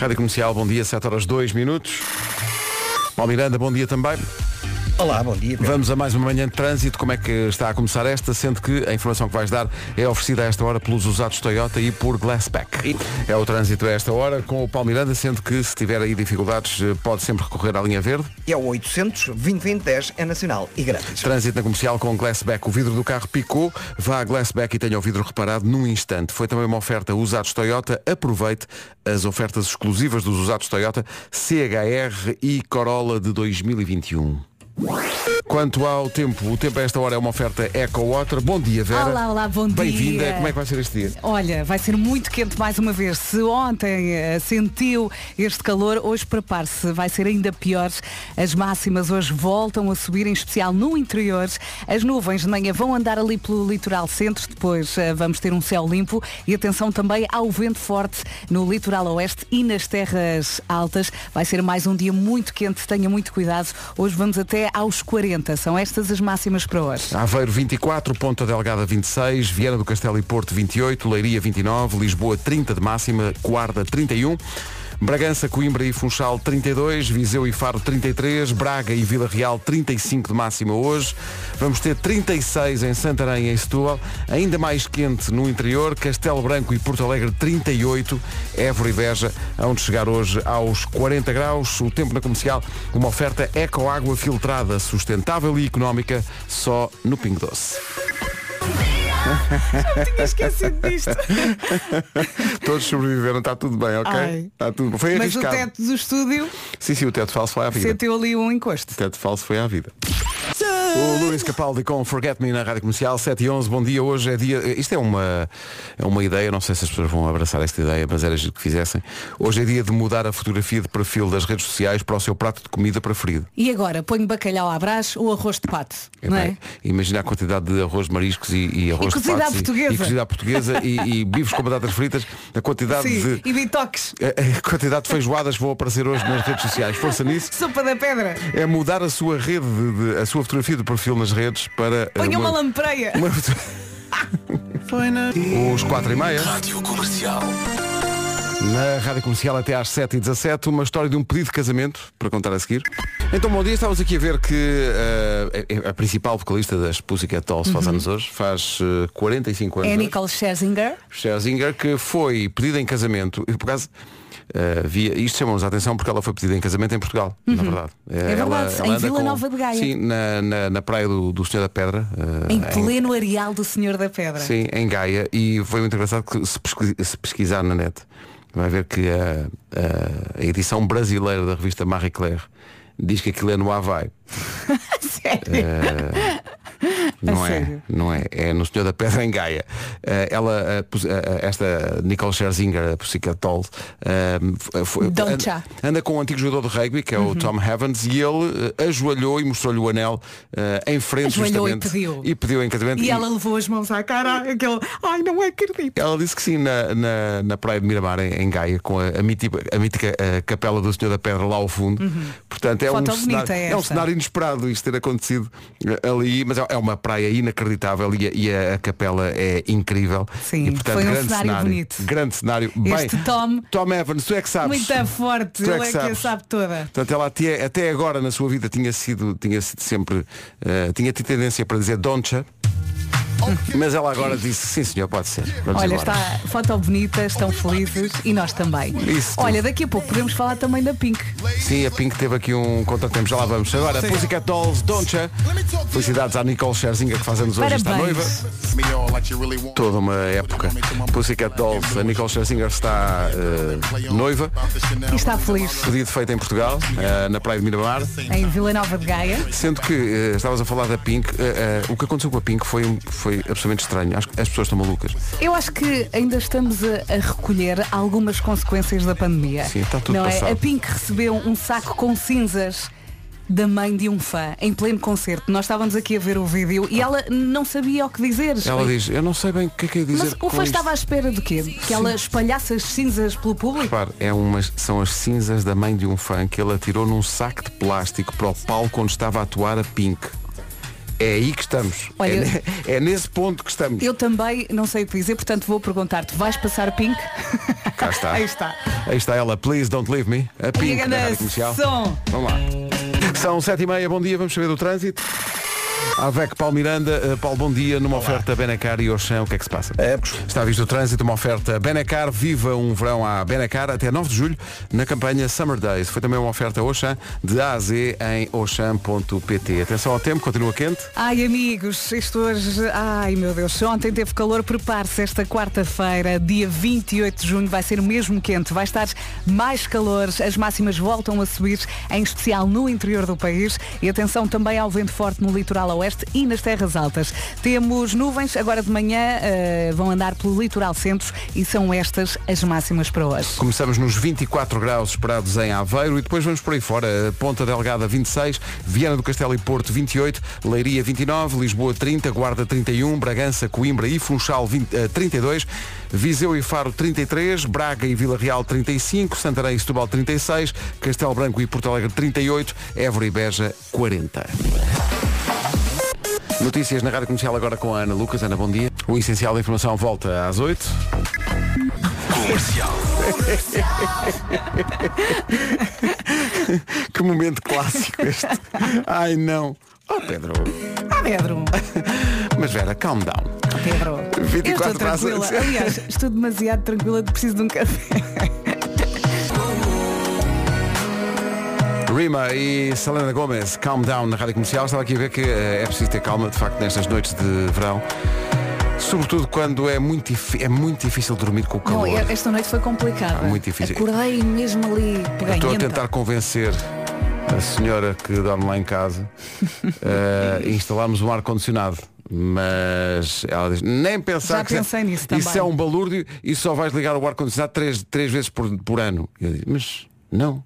Rádio Comercial, bom dia, 7 horas 2 minutos. Paulo Miranda, bom dia também. Olá, bom dia. Pedro. Vamos a mais uma manhã de trânsito. Como é que está a começar esta? Sendo que a informação que vais dar é oferecida a esta hora pelos usados Toyota e por Glassback. É o trânsito a esta hora com o Paulo Miranda, sendo que se tiver aí dificuldades eh, pode sempre recorrer à linha verde. É o 800 2010 é nacional e grátis. Trânsito na comercial com Glassback. O vidro do carro picou. Vá a Glassback e tenha o vidro reparado num instante. Foi também uma oferta usados Toyota. Aproveite as ofertas exclusivas dos usados Toyota CHR e Corolla de 2021. Thank you. Quanto ao tempo, o tempo a esta hora é uma oferta Eco Water. Bom dia, Vera. Olá, olá, bom dia. Bem-vinda. Como é que vai ser este dia? Olha, vai ser muito quente mais uma vez. Se ontem eh, sentiu este calor, hoje prepare-se. Vai ser ainda pior. As máximas hoje voltam a subir, em especial no interior. As nuvens de manhã vão andar ali pelo litoral centro. Depois eh, vamos ter um céu limpo. E atenção também ao vento forte no litoral oeste e nas terras altas. Vai ser mais um dia muito quente. Tenha muito cuidado. Hoje vamos até aos 40. São estas as máximas para hoje. Aveiro 24, Ponta Delgada 26, Viana do Castelo e Porto 28, Leiria 29, Lisboa 30 de máxima, Guarda 31. Bragança, Coimbra e Funchal 32, Viseu e Faro 33, Braga e Vila Real 35 de máxima hoje. Vamos ter 36 em Santarém e em Setúbal, ainda mais quente no interior, Castelo Branco e Porto Alegre 38, Évora e Beja, onde chegar hoje aos 40 graus. O tempo na comercial, uma oferta eco-água filtrada, sustentável e económica, só no Pingo Doce. Eu tinha esquecido disto. Todos sobreviveram, está tudo bem, ok? Ai. Está tudo Foi Mas o arriscado. teto do estúdio Sim, sim, o teto falso foi à vida. sentiu ali um encosto. O teto falso foi à vida. O Luís Capaldi com Forget Me na Rádio Comercial 7 e 11, bom dia, hoje é dia isto é uma, é uma ideia, não sei se as pessoas vão abraçar esta ideia, mas era giro que fizessem hoje é dia de mudar a fotografia de perfil das redes sociais para o seu prato de comida preferido E agora, ponho bacalhau à brás ou arroz de pato, não é? Epá, Imagina a quantidade de arroz de mariscos e, e arroz de cozida à patos e- portuguesa. e, cozida à portuguesa e, e bifes com batatas fritas a quantidade Sim, de e bitoques. a, a quantidade de feijoadas vão aparecer hoje nas redes sociais força nisso Sopa da pedra. é mudar a sua rede de- de- a sua fotografia de perfil nas redes para eh, Ponha uma lampreia. Uma foto- Os 4 e meia. Rádio Comercial. Na Rádio Comercial até às 7h17, uma história de um pedido de casamento, para contar a seguir. Então, bom dia, estávamos aqui a ver que eh, a, a principal vocalista das Pussycat Dolls faz anos hoje, faz eh, 45 anos. Uhum. É. Nicole Scherzinger. Scherzinger, que foi pedida em casamento, e por acaso, eh, via, isto chamou-nos a atenção porque ela foi pedida em casamento em Portugal, na verdade. Eh, É verdade, em anda Vila com- Nova de Gaia. Sim, na, na, na praia do, do Senhor da Pedra. eh, Em pleno areal do Senhor da Pedra. Sim, em Gaia. E foi muito engraçado que se, se pesquisar na net, vai ver que a, a- a edição brasileira da revista Marie Claire diz que aquilo é no Havaí. Sério. Não é, sério? não é. É no Senhor da Pedra em Gaia. Eh, ela, eh, eh, esta Nicole Scherzinger, a Pussycat Doll, anda, com um antigo jogador de rugby, que é o Tom Evans, e ele ajoelhou e mostrou-lhe o anel em frente Ajoelhou e justamente. pediu. E pediu em casamento. E ela levou as mãos à cara, aquele, ai não acredito. Ela disse que sim, na, na, na praia de Miramar, em, Gaia, com a, a mítica, a mítica, eh, capela do Senhor da Pedra lá ao fundo. Portanto, é um, cenário, é um cenário inesperado isto ter acontecido ali, mas é, uma praia inacreditável e a, e a- a capela é incrível. Sim, e, portanto, foi um grande cenário bonito. Grande cenário. Este Bem, Tom- Tom Evans, tu é que sabes. Muito forte, Tu é ele que é que a sabes. sabe toda. Portanto, ela até, até agora na sua vida tinha sido, tinha sido sempre, eh, tinha tido tendência para dizer Doncha, mas ela agora disse, sim senhor, pode ser. Vamos Olha, embora. está foto bonita, estão felizes e nós também. Isso tudo. Olha, daqui a pouco podemos falar também da Pink. Sim, a Pink teve aqui um contratempo, já lá vamos. Agora, Pussycat Dolls, Doncha. Felicidades à Nicole Scherzinger que faz anos hoje, está Parabéns. noiva. Toda uma época. Pussycat Dolls, a Nicole Scherzinger está eh, noiva. E está feliz Pedido feito em Portugal, eh, na Praia de Miramar. em Vila Nova de Gaia. Sendo que eh, estavas a falar da Pink, eh, eh, o que aconteceu com a Pink foi, foi absolutamente estranho. Acho que as pessoas estão malucas. Eu acho que ainda estamos a, a recolher algumas consequências da pandemia. Sim, está tudo Não é? A Pink recebeu um saco com cinzas da mãe de um fã em pleno concerto. Nós estávamos aqui a ver o vídeo e ela não sabia o que dizer. Ela diz, eu não sei bem o que é que é dizer. Mas o fã isto." estava à espera de quê? Que ela espalhasse as cinzas pelo público? Repare, é umas, são as cinzas da mãe de um fã que ele atirou num saco de plástico para o palco onde estava a atuar a Pink. É aí que estamos. Olha, é, é nesse ponto que estamos. Eu também não sei o que dizer, portanto vou perguntar-te, vais passar Pink? Cá está. Aí está. Aí está ela, Please Don't Leave Me. A Pink Liga na Comercial. som. Vamos lá. São sete e meia, bom dia, vamos saber do trânsito. Avec Paulo Miranda, Uh, Paulo, bom dia, numa oferta Benacar e Oxã, o que é que se passa? Está visto o trânsito, uma oferta Benacar, viva um verão à Benacar até 9 de julho, na campanha Summer Days. Foi também uma oferta Oxã, de A a Z em oxam.pt. Atenção ao tempo, continua quente. Ai amigos, isto hoje, ai meu Deus, ontem teve calor, prepare-se. Esta quarta-feira, dia 28 de junho, vai ser mesmo quente, vai estar mais calor, as máximas voltam a subir, em especial no interior do país. E atenção também ao vento forte no litoral oeste e nas terras altas. Temos nuvens, agora de manhã eh, vão andar pelo litoral centro e são estas as máximas para hoje. Começamos nos 24 graus esperados em Aveiro e depois vamos por aí fora. Ponta Delgada 26, Viana do Castelo e Porto 28, Leiria 29, Lisboa 30, Guarda 31, Bragança, Coimbra e Funchal 20, eh, 32, Viseu e Faro 33, Braga e Vila Real 35, Santarém e Setúbal 36, Castelo Branco e Porto Alegre 38, Évora e Beja 40. Notícias na Rádio Comercial agora com a Ana Lucas. Ana, bom dia. O essencial da informação volta às 8. Comercial. Que momento clássico este. Ai não. Oh Pedro. Ah, Pedro, Mas Vera, calm down. Pedro, 24 eu estou tranquila. Aliás, estou demasiado tranquila, preciso de um café. Rima e Selena Gomez, calm down na rádio comercial. Estava aqui a ver que eh, é preciso ter calma, de facto, nestas noites de verão. Sobretudo quando é muito, é muito difícil dormir com o Não, calor. esta noite foi complicada. Ah, muito difícil. Acordei mesmo ali Estou a tentar convencer a senhora que dorme lá em casa a instalarmos um ar-condicionado. Mas ela diz, nem pensar Já que pensei nisso isso também. é um balúrdio e só vais ligar o ar-condicionado três, três vezes por, por ano. Eu digo, mas não.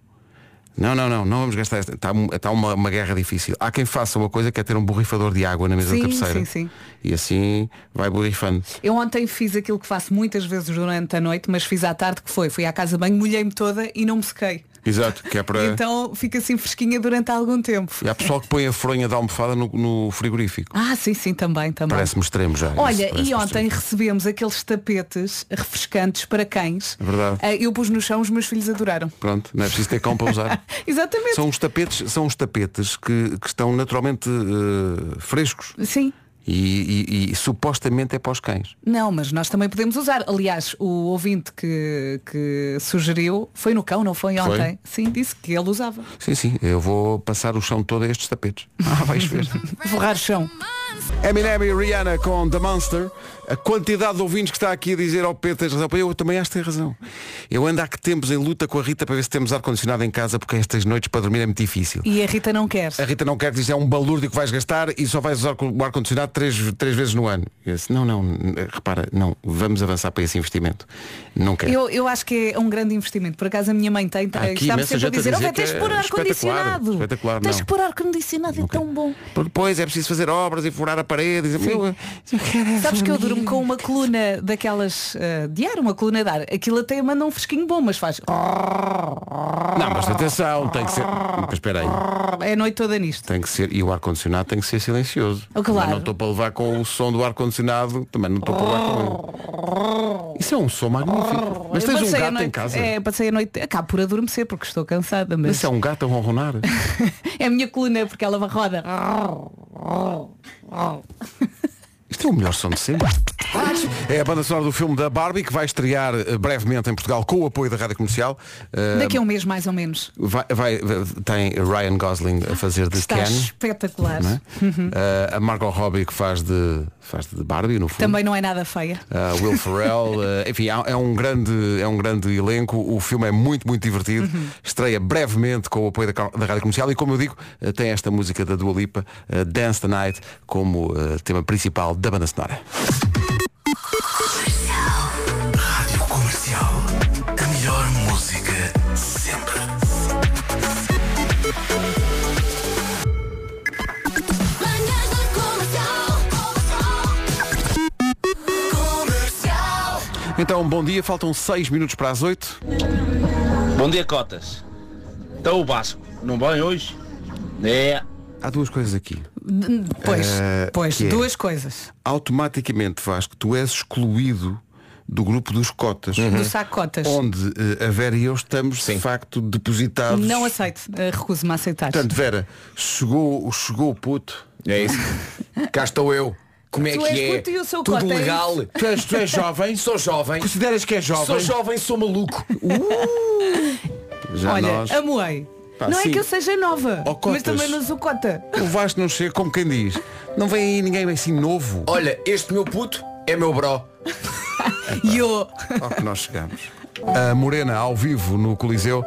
Não, não, não, não vamos gastar esta. Está, está uma, uma guerra difícil. Há quem faça uma coisa que é ter um borrifador de água na mesa Sim, da cabeceira. sim, sim. E assim vai borrifando. Eu ontem fiz aquilo que faço muitas vezes durante a noite, mas fiz à tarde que foi. Fui à casa banho, molhei-me toda e não me sequei. Exato, que é para. Então fica assim fresquinha durante algum tempo. E há pessoal que põe a fronha da almofada no, no frigorífico. Ah, sim, sim, também, também. Parece-me extremo já. Olha, Isso e ontem extremo. recebemos aqueles tapetes refrescantes para cães. É verdade. Ah, Eu pus no chão, os meus filhos adoraram. Pronto, não é preciso ter cão para usar. Exatamente. São os tapetes, são os tapetes que, que estão naturalmente eh, frescos Sim. E, e- e supostamente é para os cães. Não, mas nós também podemos usar. Aliás, o ouvinte que, que sugeriu foi no cão, não foi Foi? ontem? Sim, disse que ele usava. Sim, sim, eu vou passar o chão todo a estes tapetes. Ah, vais ver. Forrar chão. Eminem e Rihanna com The Monster. A quantidade de ouvintes que está aqui a dizer ao Pedro tens razão. Eu também acho que tem razão. Eu ando há que tempos em luta com a Rita para ver se temos ar-condicionado em casa porque estas noites para dormir é muito difícil. E a Rita não quer. A Rita não quer dizer é um balúrdio que vais gastar e só vais usar o ar-condicionado três, três vezes no ano. Eu disse, não, não, repara, não, vamos avançar para esse investimento. Não quero. Eu, eu acho que é um grande investimento. Por acaso a minha mãe tem, aqui está-me imensa sempre a gente a dizer, dizer oh, tens que que pôr é ar-condicionado. espetacular, Tens que pôr ar-condicionado, é tão bom. Depois é preciso fazer obras e furar a parede. Dizer, "Meu, eu quero é Sabes que eu dormir." Com uma coluna daquelas eh, de ar, uma coluna de ar. Aquilo até manda um fresquinho bom, mas faz. Não, mas atenção, tem que ser. Mas espera aí. É a noite toda nisto. Tem que ser, e o ar-condicionado tem que ser silencioso. Oh, claro. Não estou para levar com o som do ar-condicionado, também não estou para levar com ele. Isso é um som magnífico. Mas tens um gato noite, em casa. É, passei a noite. Acabo por adormecer porque estou cansada, mas Isso é um gato a ronronar. é a minha coluna porque ela roda. Isto é o melhor som de sempre. É a banda sonora do filme da Barbie que vai estrear eh, brevemente em Portugal com o apoio da Rádio Comercial. Eh, Daqui a um mês mais ou menos. vai, vai- tem Ryan Gosling a fazer de Está Ken. espetacular. não é? Eh, a Margot Robbie que faz de, faz de Barbie no fundo. Também não é nada feia. Uh, Will Ferrell, uh, enfim, é um, grande, é um grande elenco, o filme é muito, muito divertido, estreia brevemente com o apoio da, da Rádio Comercial e como eu digo, uh, tem esta música da Dua Lipa, Dance the Night, como tema principal da banda sonora. Então, bom dia, faltam 6 minutos para as 8. Bom dia, Cotas. Então o Vasco, não vem hoje? É. há duas coisas aqui. Pois, Eh, pois, é? duas coisas. Automaticamente, Vasco, tu és excluído do grupo dos cotas. Do sacotas. Onde eh, a Vera e eu estamos de facto depositados. Não aceito. eh, Recuso-me a aceitar. Portanto, Vera, chegou, chegou o puto. É isso. Cá estou eu. Como é Tu que és é? e Tudo cota, é legal. Tu és, tu és jovem? Sou jovem. Consideras que és jovem? Sou jovem, sou maluco. Já Olha, nós. amoei. Pá, não sim. é que eu seja nova, cotas. mas também não sou cota. O Vasco não chega como quem diz. Não vem aí ninguém assim novo. Olha, este meu puto é meu bro. E eu. Ao que nós chegamos. A Morena ao vivo no Coliseu.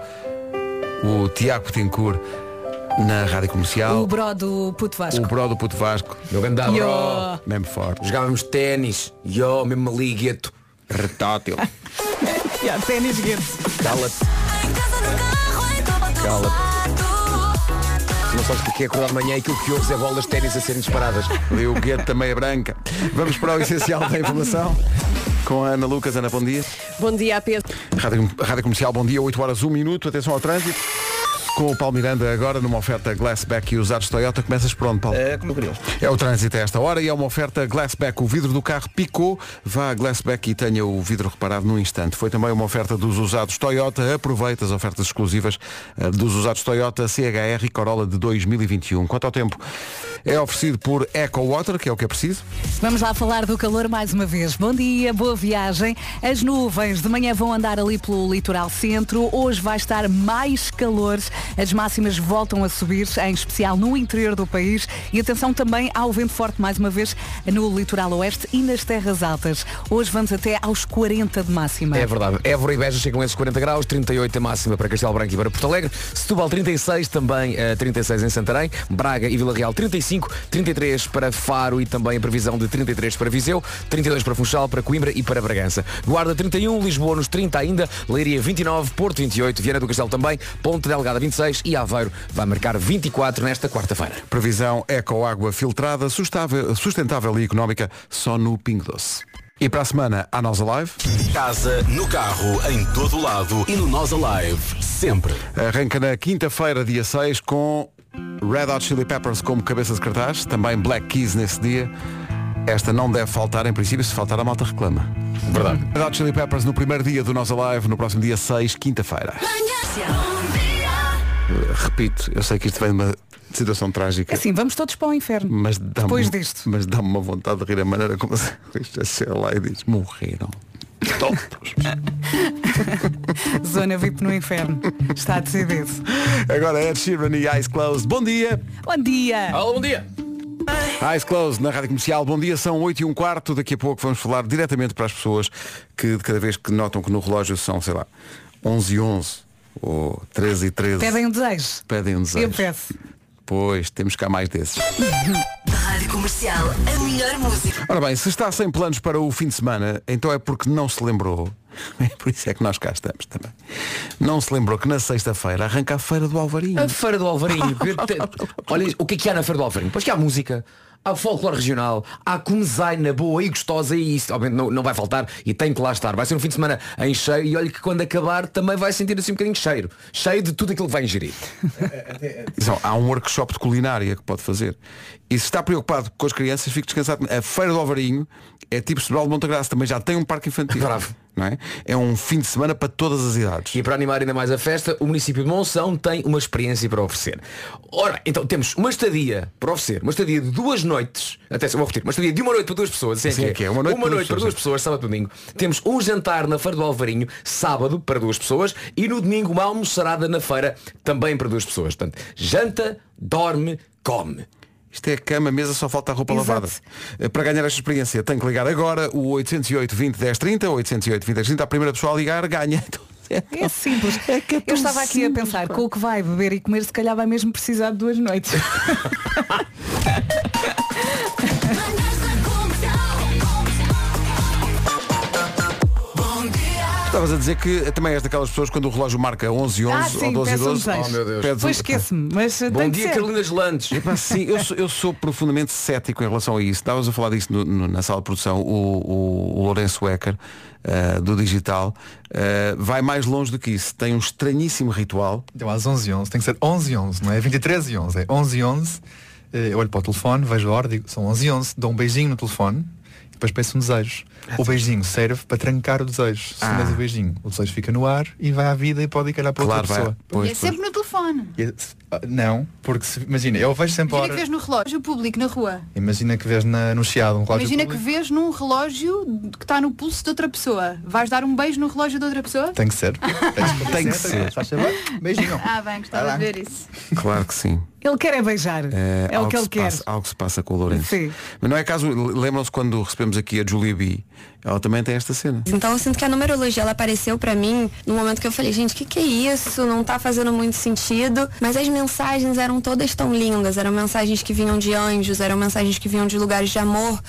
O Tiago Petencourt na Rádio Comercial. O bro do puto Vasco. O Bro do Puto Vasco. Meu grande E bro. Mesmo forte. Jogávamos ténis. Yo, mesmo ali, gueto. Retátil. Yeah, ténis guedes. Cala-te. Cala-te. Não sabes o que é acordar de manhã e aquilo que ouves é bolas de ténis a serem disparadas. Ali o gueto também é branca. Vamos para o essencial da informação. Com a Ana Lucas. Ana, bom dia. Bom dia, Pedro. Rádio, Rádio Comercial, bom dia, 8 horas, 1 minuto. Atenção ao trânsito. Com o Paulo Miranda agora numa oferta Glassback e usados Toyota. Começas por onde, Paulo? Eh, como queriam. É o trânsito a esta hora e é uma oferta Glassback. O vidro do carro picou. Vá a Glassback e tenha o vidro reparado num instante. Foi também uma oferta dos usados Toyota. Aproveita as ofertas exclusivas eh, dos usados Toyota CHR e Corolla de 2021. Quanto ao tempo, é oferecido por Eco Water, que é o que é preciso. Vamos lá falar do calor mais uma vez. Bom dia, boa viagem. As nuvens de manhã vão andar ali pelo litoral centro. Hoje vai estar mais calor. As máximas voltam a subir, em especial no interior do país. E atenção também ao vento forte mais uma vez no litoral oeste e nas terras altas. Hoje vamos até aos 40 de máxima. É verdade. Évora e Beja chegam a esses 40 graus, 38 a máxima para Castelo Branco e para Porto Alegre, Setúbal 36, também eh, 36 em Santarém, Braga e Vila Real 35, 33 para Faro e também a previsão de 33 para Viseu, 32 para Funchal, para Coimbra e para Bragança. Guarda 31, Lisboa nos 30 ainda, Leiria 29, Porto 28, Viana do Castelo também, Ponte Delgada 26 e Aveiro vai marcar 24 nesta quarta-feira. Previsão Eco Água Filtrada, sustável- sustentável e económica, só no Pingo Doce. E para a semana, a Nós Alive. Casa, no carro, em todo lado e no Nós Alive. Sempre. Arranca na quinta-feira, dia 6, com Red Hot Chili Peppers como cabeça de cartaz, também Black Keys nesse dia. Esta não deve faltar, em princípio, se faltar a malta reclama. Verdade. Red Hot Chili Peppers no primeiro dia do Nós Alive, no próximo dia 6, quinta-feira. Dia. Repito, eu sei que isto vem de uma situação trágica. Assim, vamos todos para o inferno. Mas dá Depois disto. Mas dá-me uma vontade de rir a maneira como se isto é ser lá e diz, morreram. Todos. Zona VIP no inferno. Está decidido. Agora é Ed Sheeran e Eyes Closed. Bom dia! Bom dia. Olá, bom dia. Eyes Closed na Rádio Comercial. Bom dia, são 8 e um quarto. Daqui a pouco vamos falar diretamente para as pessoas que de cada vez que notam que no relógio são, sei lá, 11 e 11 ou 13 e 13. Pedem um desejo. Pedem um desejo. Eu peço. Pois, temos cá mais desses. Rádio Comercial, a melhor música. Ora bem, se está sem planos para o fim de semana, então é porque não se lembrou. É por isso é que nós cá estamos também. Não se lembrou que na sexta-feira arranca a feira do Alvarinho. A Feira do Alvarinho. Olha, o que é que há na Feira do Alvarinho? Pois que há música, há folclore regional, há comezaina boa e gostosa e isso obviamente não, não vai faltar e tem que lá estar. Vai ser um fim de semana em cheio e olha que quando acabar também vai sentir assim um bocadinho cheiro. Cheio de tudo aquilo que vai ingerir. Atenção, há um workshop de culinária que pode fazer. E se está preocupado com as crianças, fique descansado. A Feira do Alvarinho é tipo Sobral de Montagraça, também já tem um parque infantil. Bravo. É? é um fim de semana para todas as idades. E para animar ainda mais a festa, o município de Monção tem uma experiência para oferecer. Ora, então temos uma estadia para oferecer, uma estadia de duas noites, até vou repetir, uma estadia de uma noite para duas pessoas, assim Sim, que é. que é, uma noite para duas para duas pessoas. pessoas, sábado e domingo. Temos um jantar na Feira do Alvarinho, sábado, para duas pessoas, e no domingo uma almoçarada na feira, também para duas pessoas. Portanto, janta, dorme, come. Isto é cama, mesa, só falta a roupa Exato. lavada. Eh, Para ganhar esta experiência tem que ligar agora o 808 20 10 30, 808 20 10 30. A primeira pessoa a ligar ganha. Então, É simples. É que é Eu tão estava aqui a simples, pensar, pá. com o que vai beber e comer, se calhar vai mesmo precisar de duas noites. Estavas a dizer que também és daquelas pessoas quando o relógio marca 11 11 Ah, sim, ou 12 e peço um 12. desejo. Oh, meu Deus. pedes um- esqueço-me, mas Bom tem que dia, ser. Carolina Gelantes. Epá, sim, eu sou, eu sou profundamente cético em relação a isso. Estavas a falar disso no- no- na sala de produção. O, o- o Lourenço Ecker, eh, do digital, eh, vai mais longe do que isso. Tem um estranhíssimo ritual. Então às 11 h 11 tem que ser 11 h 11, não é 23 e 11, é 11 h 11 eh, eu olho para o telefone, vejo a hora, digo, são 11 e 11, dou um beijinho no telefone depois peço um desejo. O beijinho serve para trancar o desejo. Se Ah. não o beijinho, o desejo fica no ar e vai à vida e pode ir calhar para Claro, outra vai. pessoa. Pois, é sempre no telefone. E, ah, Não, porque se- imagina, eu vejo sempre a Imagina que vês no relógio público na rua. Imagina que vês na, no chiado um relógio. Imagina que público. vês num relógio que está no pulso de outra pessoa. Vais dar um beijo no relógio de outra pessoa? Tem que ser. Tem que ser. Beijinho. Ah, bem, gostava de ver isso. Claro que sim. Ele quer é beijar. É, o algo que ele quer. Passa, algo se passa com o Lourenço. Sim. Mas não é caso, lembram-se quando recebemos aqui a Julia B. Ela também tem esta cena. Então eu sinto que a numerologia ela apareceu pra mim no momento que eu falei, gente, o que, que é isso? Não tá fazendo muito sentido. Mas as mensagens eram todas tão lindas, eram mensagens que vinham de anjos, eram mensagens que vinham de lugares de amor.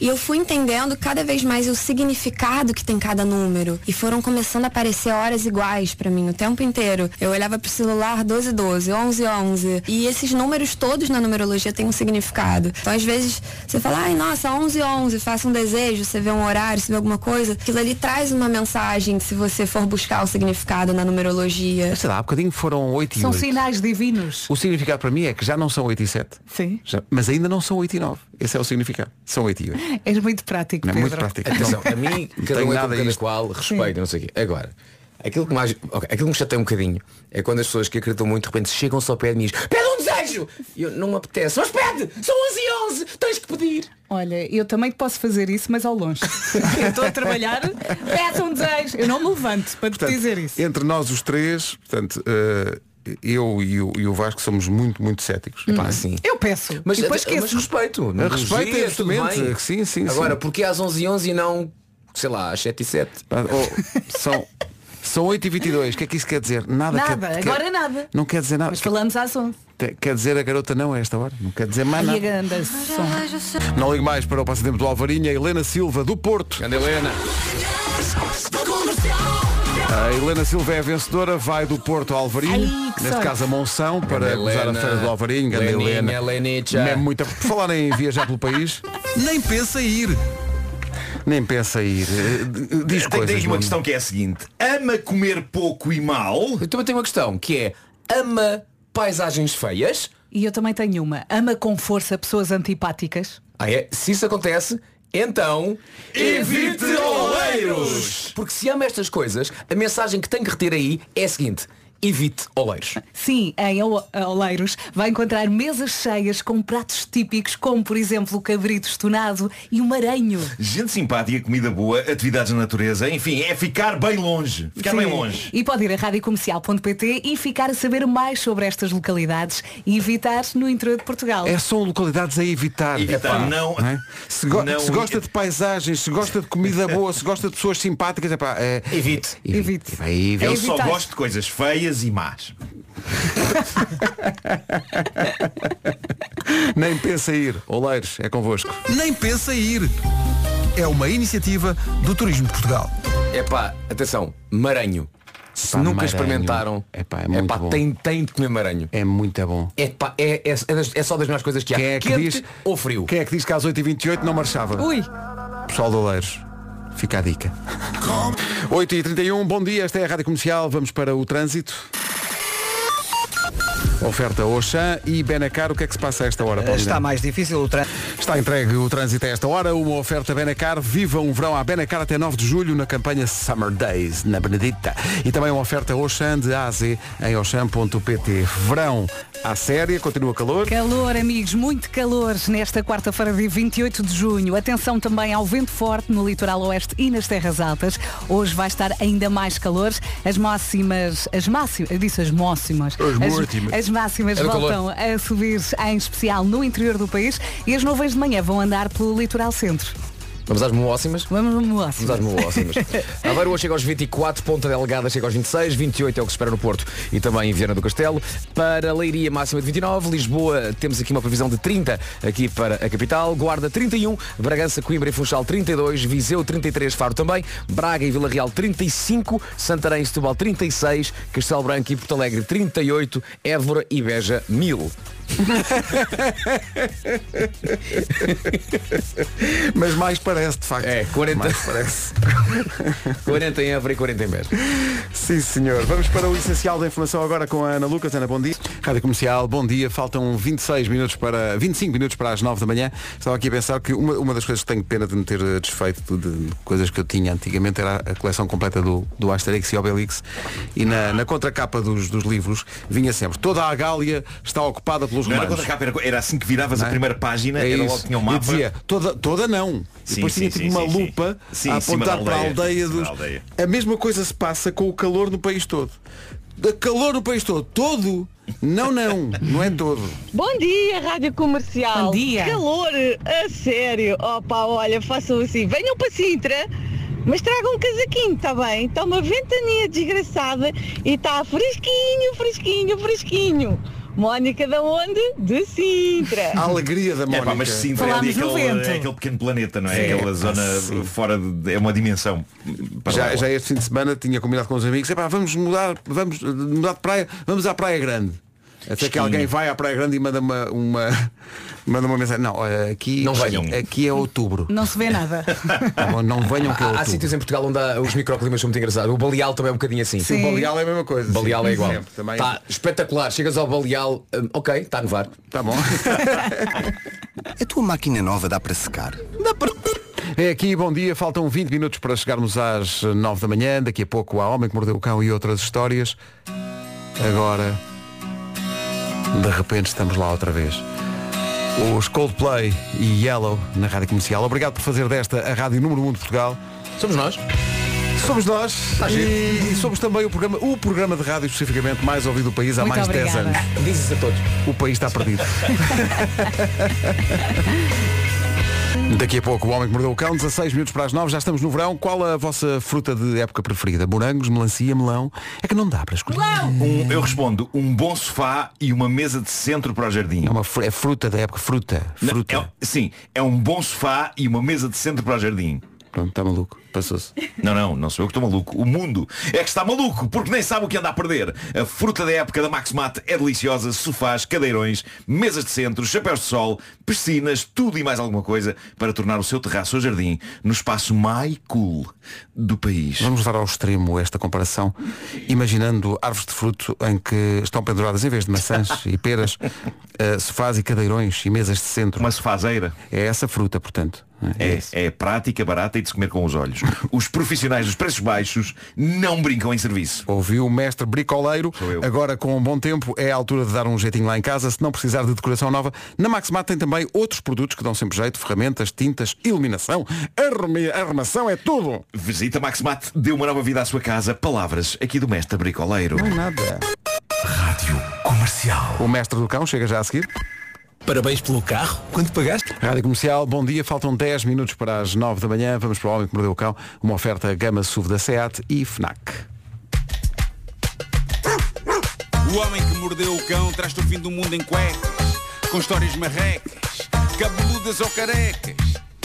E eu fui entendendo cada vez mais o significado que tem cada número. E foram começando a aparecer horas iguais pra mim o tempo inteiro. Eu olhava pro celular 12 12, 11 11. E esses números todos na numerologia têm um significado. Então às vezes você fala, ai nossa, 11 11, faça um desejo, você vê um horário, você vê alguma coisa. Aquilo ali traz uma mensagem se você for buscar o significado na numerologia. Sei lá, há bocadinho foram 8 e São 8. sinais divinos. O significado para mim é que já não são 8 e 7. Sim. Já- mas ainda não são 8 e 9. Esse é o significado. São 8 e 8. És muito prático, Não é Pedro. muito prático. Atenção, a mim, Não cada tenho um é nada cada qual, respeito, não sei o quê. Agora, aquilo que, mais, ok, aquilo que me chateia um bocadinho é quando as pessoas que acreditam muito de repente chegam-se ao pé de mim e dizem, pede um desejo! E eu não me apetece, mas pede! São 11 e 11, tens que pedir! Olha, eu também posso fazer isso, mas ao longe. eu estou a trabalhar, peça um desejo. Eu não me levanto para te Portanto, dizer isso. Entre nós os três, portanto, eh, eu e o, e o Vasco somos muito, muito céticos. Pá, sim. Eu peço. Mas, depois mas esqueço. respeito. Numerologia, respeito, tudo justamente. bem. Sim, sim, Agora, sim. porque às 11 e 11 e não, sei lá, às 7 e 7? Ah, oh, são, são 8 e 22 O que é que isso quer dizer? Nada. Nada, quer- agora quer- nada. Não quer dizer nada. Mas falamos às 11. Quer, dizer a garota não a esta hora. Não quer dizer mais nada. Não ligo mais para o passatempo do Alvarinho. A Helena Silva, do Porto. Grande Helena. A Helena Silva é a vencedora, vai do Porto ao Alvarinho, Ai, neste sorte. caso a Monção, para gozar a Helena. feira do Alvarinho, grande Helena. Mesmo muita... Por falar em viajar pelo país, Nem pensa ir. nem pensa ir. Eh, Diz Tenho, coisas. aqui uma questão que é a seguinte. Ama comer pouco e mal? Eu também tenho uma questão, que é, ama paisagens feias? E eu também tenho uma. Ama com força pessoas antipáticas. Ah é? Se isso acontece, então Evite oleiros! Porque se ama estas coisas, a mensagem que tem que reter aí é a seguinte, evite oleiros. Sim, em Ole- Oleiros vai encontrar mesas cheias com pratos típicos, como por exemplo o cabrito estonado e o maranho. Gente simpática, comida boa, atividades na natureza, enfim, é ficar bem longe. Ficar Sim. bem longe. E pode ir a radiocomercial.pt e ficar a saber mais sobre estas localidades e evitar no interior de Portugal. É, são localidades a evitar. Evitar, Epá, não- é? Se, go- não- se gosta de paisagens, se gosta de comida boa, se gosta de pessoas simpáticas, epá, é, Evite. Evite. Vai, evite. Eu só gosto de coisas feias e más. Nem pensa ir. Oleiros, é convosco. Nem pensa ir. É uma iniciativa do Turismo de Portugal. É pá, atenção, maranho. Se nunca maranho. experimentaram, Epá, é muito bom. tem, tem de comer maranho. É muito bom. É, pá, é, é, é das- é só das melhores coisas que há. Quem é que Quente diz? ou frio? Quem é que diz que às 8h28 não marchava? Ui, Pessoal de Oleiros. Fica a dica. 8h31, bom dia, esta é a Rádio Comercial, vamos para o trânsito. Oferta Oxã e Benacar, o que é que se passa a esta hora? Paulo Está mais difícil o trânsito. Está entregue o trânsito a esta hora, uma oferta Benacar, viva um verão à Benacar até 9 de julho na campanha Summer Days, na Benedita. E também uma oferta Oxã de A a Z em oxam.pt. Verão à séria, continua calor. calor, amigos, muito calor nesta quarta-feira, dia 28 de junho. Atenção também ao vento forte no litoral oeste e nas terras altas. Hoje vai estar ainda mais calor. As máximas, as máximas, eu disse as máximas. As As, máximas. as máximas voltam a subir, em especial no interior do país. E as nuvens de manhã vão andar pelo litoral centro. Vamos às moócimas? Vamos Vamos às moócimas. Aveiro hoje chega aos 24, Ponta Delgada chega aos 26, 28 é o que se espera no Porto e também em Viana do Castelo. Para Leiria, máxima de 29, Lisboa temos aqui uma previsão de 30 aqui para a capital, Guarda 31, Bragança, Coimbra e Funchal 32, Viseu 33, Faro também, Braga e Vila Real 35, Santarém e Setúbal 36, Castelo Branco e Porto Alegre 38, Évora e Beja 1000. Mas mais parece, de facto. É, 40. Mais parece. 40 em Évora e 40 em Beja. Sim, senhor. Vamos para o essencial da informação agora com a Ana Lucas. Ana, bom dia. Rádio Comercial, bom dia. Faltam 26 minutos para 25 minutos para as 9 da manhã. Estava aqui a pensar que uma, uma das coisas que tenho pena de me ter eh, desfeito de, de coisas que eu tinha antigamente era a coleção completa do, do Asterix e Obelix e na, na contracapa dos, dos livros vinha sempre toda a Gália está ocupada pelos Não era romanos. era, era assim que viravas Não a é? primeira página, É era isso. logo que tinha um E mapa. dizia, toda, toda não. E Sim, depois sim, tinha sim, tipo uma lupa Sim, a apontar para a aldeia, dos. aldeia. A mesma coisa se passa com o calor no país todo. Da calor no país todo. Todo? Não, não. Não é todo. Bom dia, Rádio Comercial. Bom dia. Calor, a sério. Opa, olha, façam assim. Venham para Sintra, mas tragam um casaquinho, está bem? Está uma ventania desgraçada e está fresquinho, fresquinho, fresquinho. Mónica da onde? De Sintra. A alegria da É Mónica. pá, mas Sintra é, ali Falámos no aquele, é aquele pequeno planeta, não é? Sim. Aquela zona sim. fora de. É uma dimensão. Já, paralela. já este fim de semana tinha combinado com os amigos, epá, vamos mudar, vamos mudar de praia, vamos à Praia Grande. Até que alguém vai à Praia Grande e manda uma, uma, manda uma mensagem. Não, olha, aqui, Não venham. aqui é outubro. Não se vê nada. Tá bom, Não venham que é Há, há outubro. sítios em Portugal onde há- os microclimas são muito engraçados. O Baleal também é um bocadinho assim. Sim, o Baleal é a mesma coisa. O Baleal Sim, é igual. sempre, também. Está espetacular. Chegas ao Baleal, hum, ok, está a nevar. Tá bom. A tua máquina nova dá para secar? É aqui, bom dia. Faltam 20 minutos para chegarmos às 9 da manhã. Daqui a pouco há Homem que Mordeu o Cão e outras histórias. Agora, de repente, estamos lá outra vez. Os Coldplay e Yellow na Rádio Comercial. Obrigado por fazer desta a Rádio Número 1 de Portugal. Somos nós. Somos nós Tá e, e somos também o programa, o programa de rádio especificamente mais ouvido do país há Muito mais de 10 obrigada. anos. Diz isso a todos. O país está perdido. Daqui a pouco o Homem que Mordeu o Cão, 16 minutos para as 9, já estamos no verão. Qual a vossa fruta de época preferida? Morangos, melancia, melão? É que não dá para escolher. Um- eu respondo, um bom sofá e uma mesa de centro para o jardim. É, uma fru- é fruta da época, fruta. Não, Fruta. é- sim, é um bom sofá e uma mesa de centro para o jardim. Pronto, está maluco. Passou-se. Não, não, não sou eu que estou maluco. O mundo é que está maluco, porque nem sabe o que anda a perder. A fruta da época da Maxmat é deliciosa, sofás, cadeirões, mesas de centro, chapéus de sol, piscinas, tudo e mais alguma coisa para tornar o seu terraço ou jardim no espaço mais cool do país. Vamos levar ao extremo esta comparação, imaginando árvores de fruto em que estão penduradas, em vez de maçãs e peras, eh, sofás e cadeirões e mesas de centro. Uma sofazeira. É essa fruta, portanto. É, isso. é prática, barata e de se comer com os olhos. Os profissionais dos preços baixos não brincam em serviço. Ouviu o mestre bricoleiro. Agora, com um bom tempo, é a altura de dar um jeitinho lá em casa. Se não precisar de decoração nova, na Maximat tem também outros produtos que dão sempre jeito. Ferramentas, tintas, iluminação, arrumi- arrumação, é tudo. Visita Maxmat, dê uma nova vida à sua casa. Palavras aqui do mestre bricoleiro. Não é nada. Rádio Comercial. O mestre do cão chega já a seguir. Parabéns pelo carro. Quanto pagaste? Rádio Comercial, bom dia. Faltam 10 minutos para as 9 da manhã. Vamos para o Homem que Mordeu o Cão. Uma oferta gama SUV da SEAT e FNAC. O homem que mordeu o cão traz-te o fim do mundo em cuecas, com histórias marrecas, cabeludas ou carecas.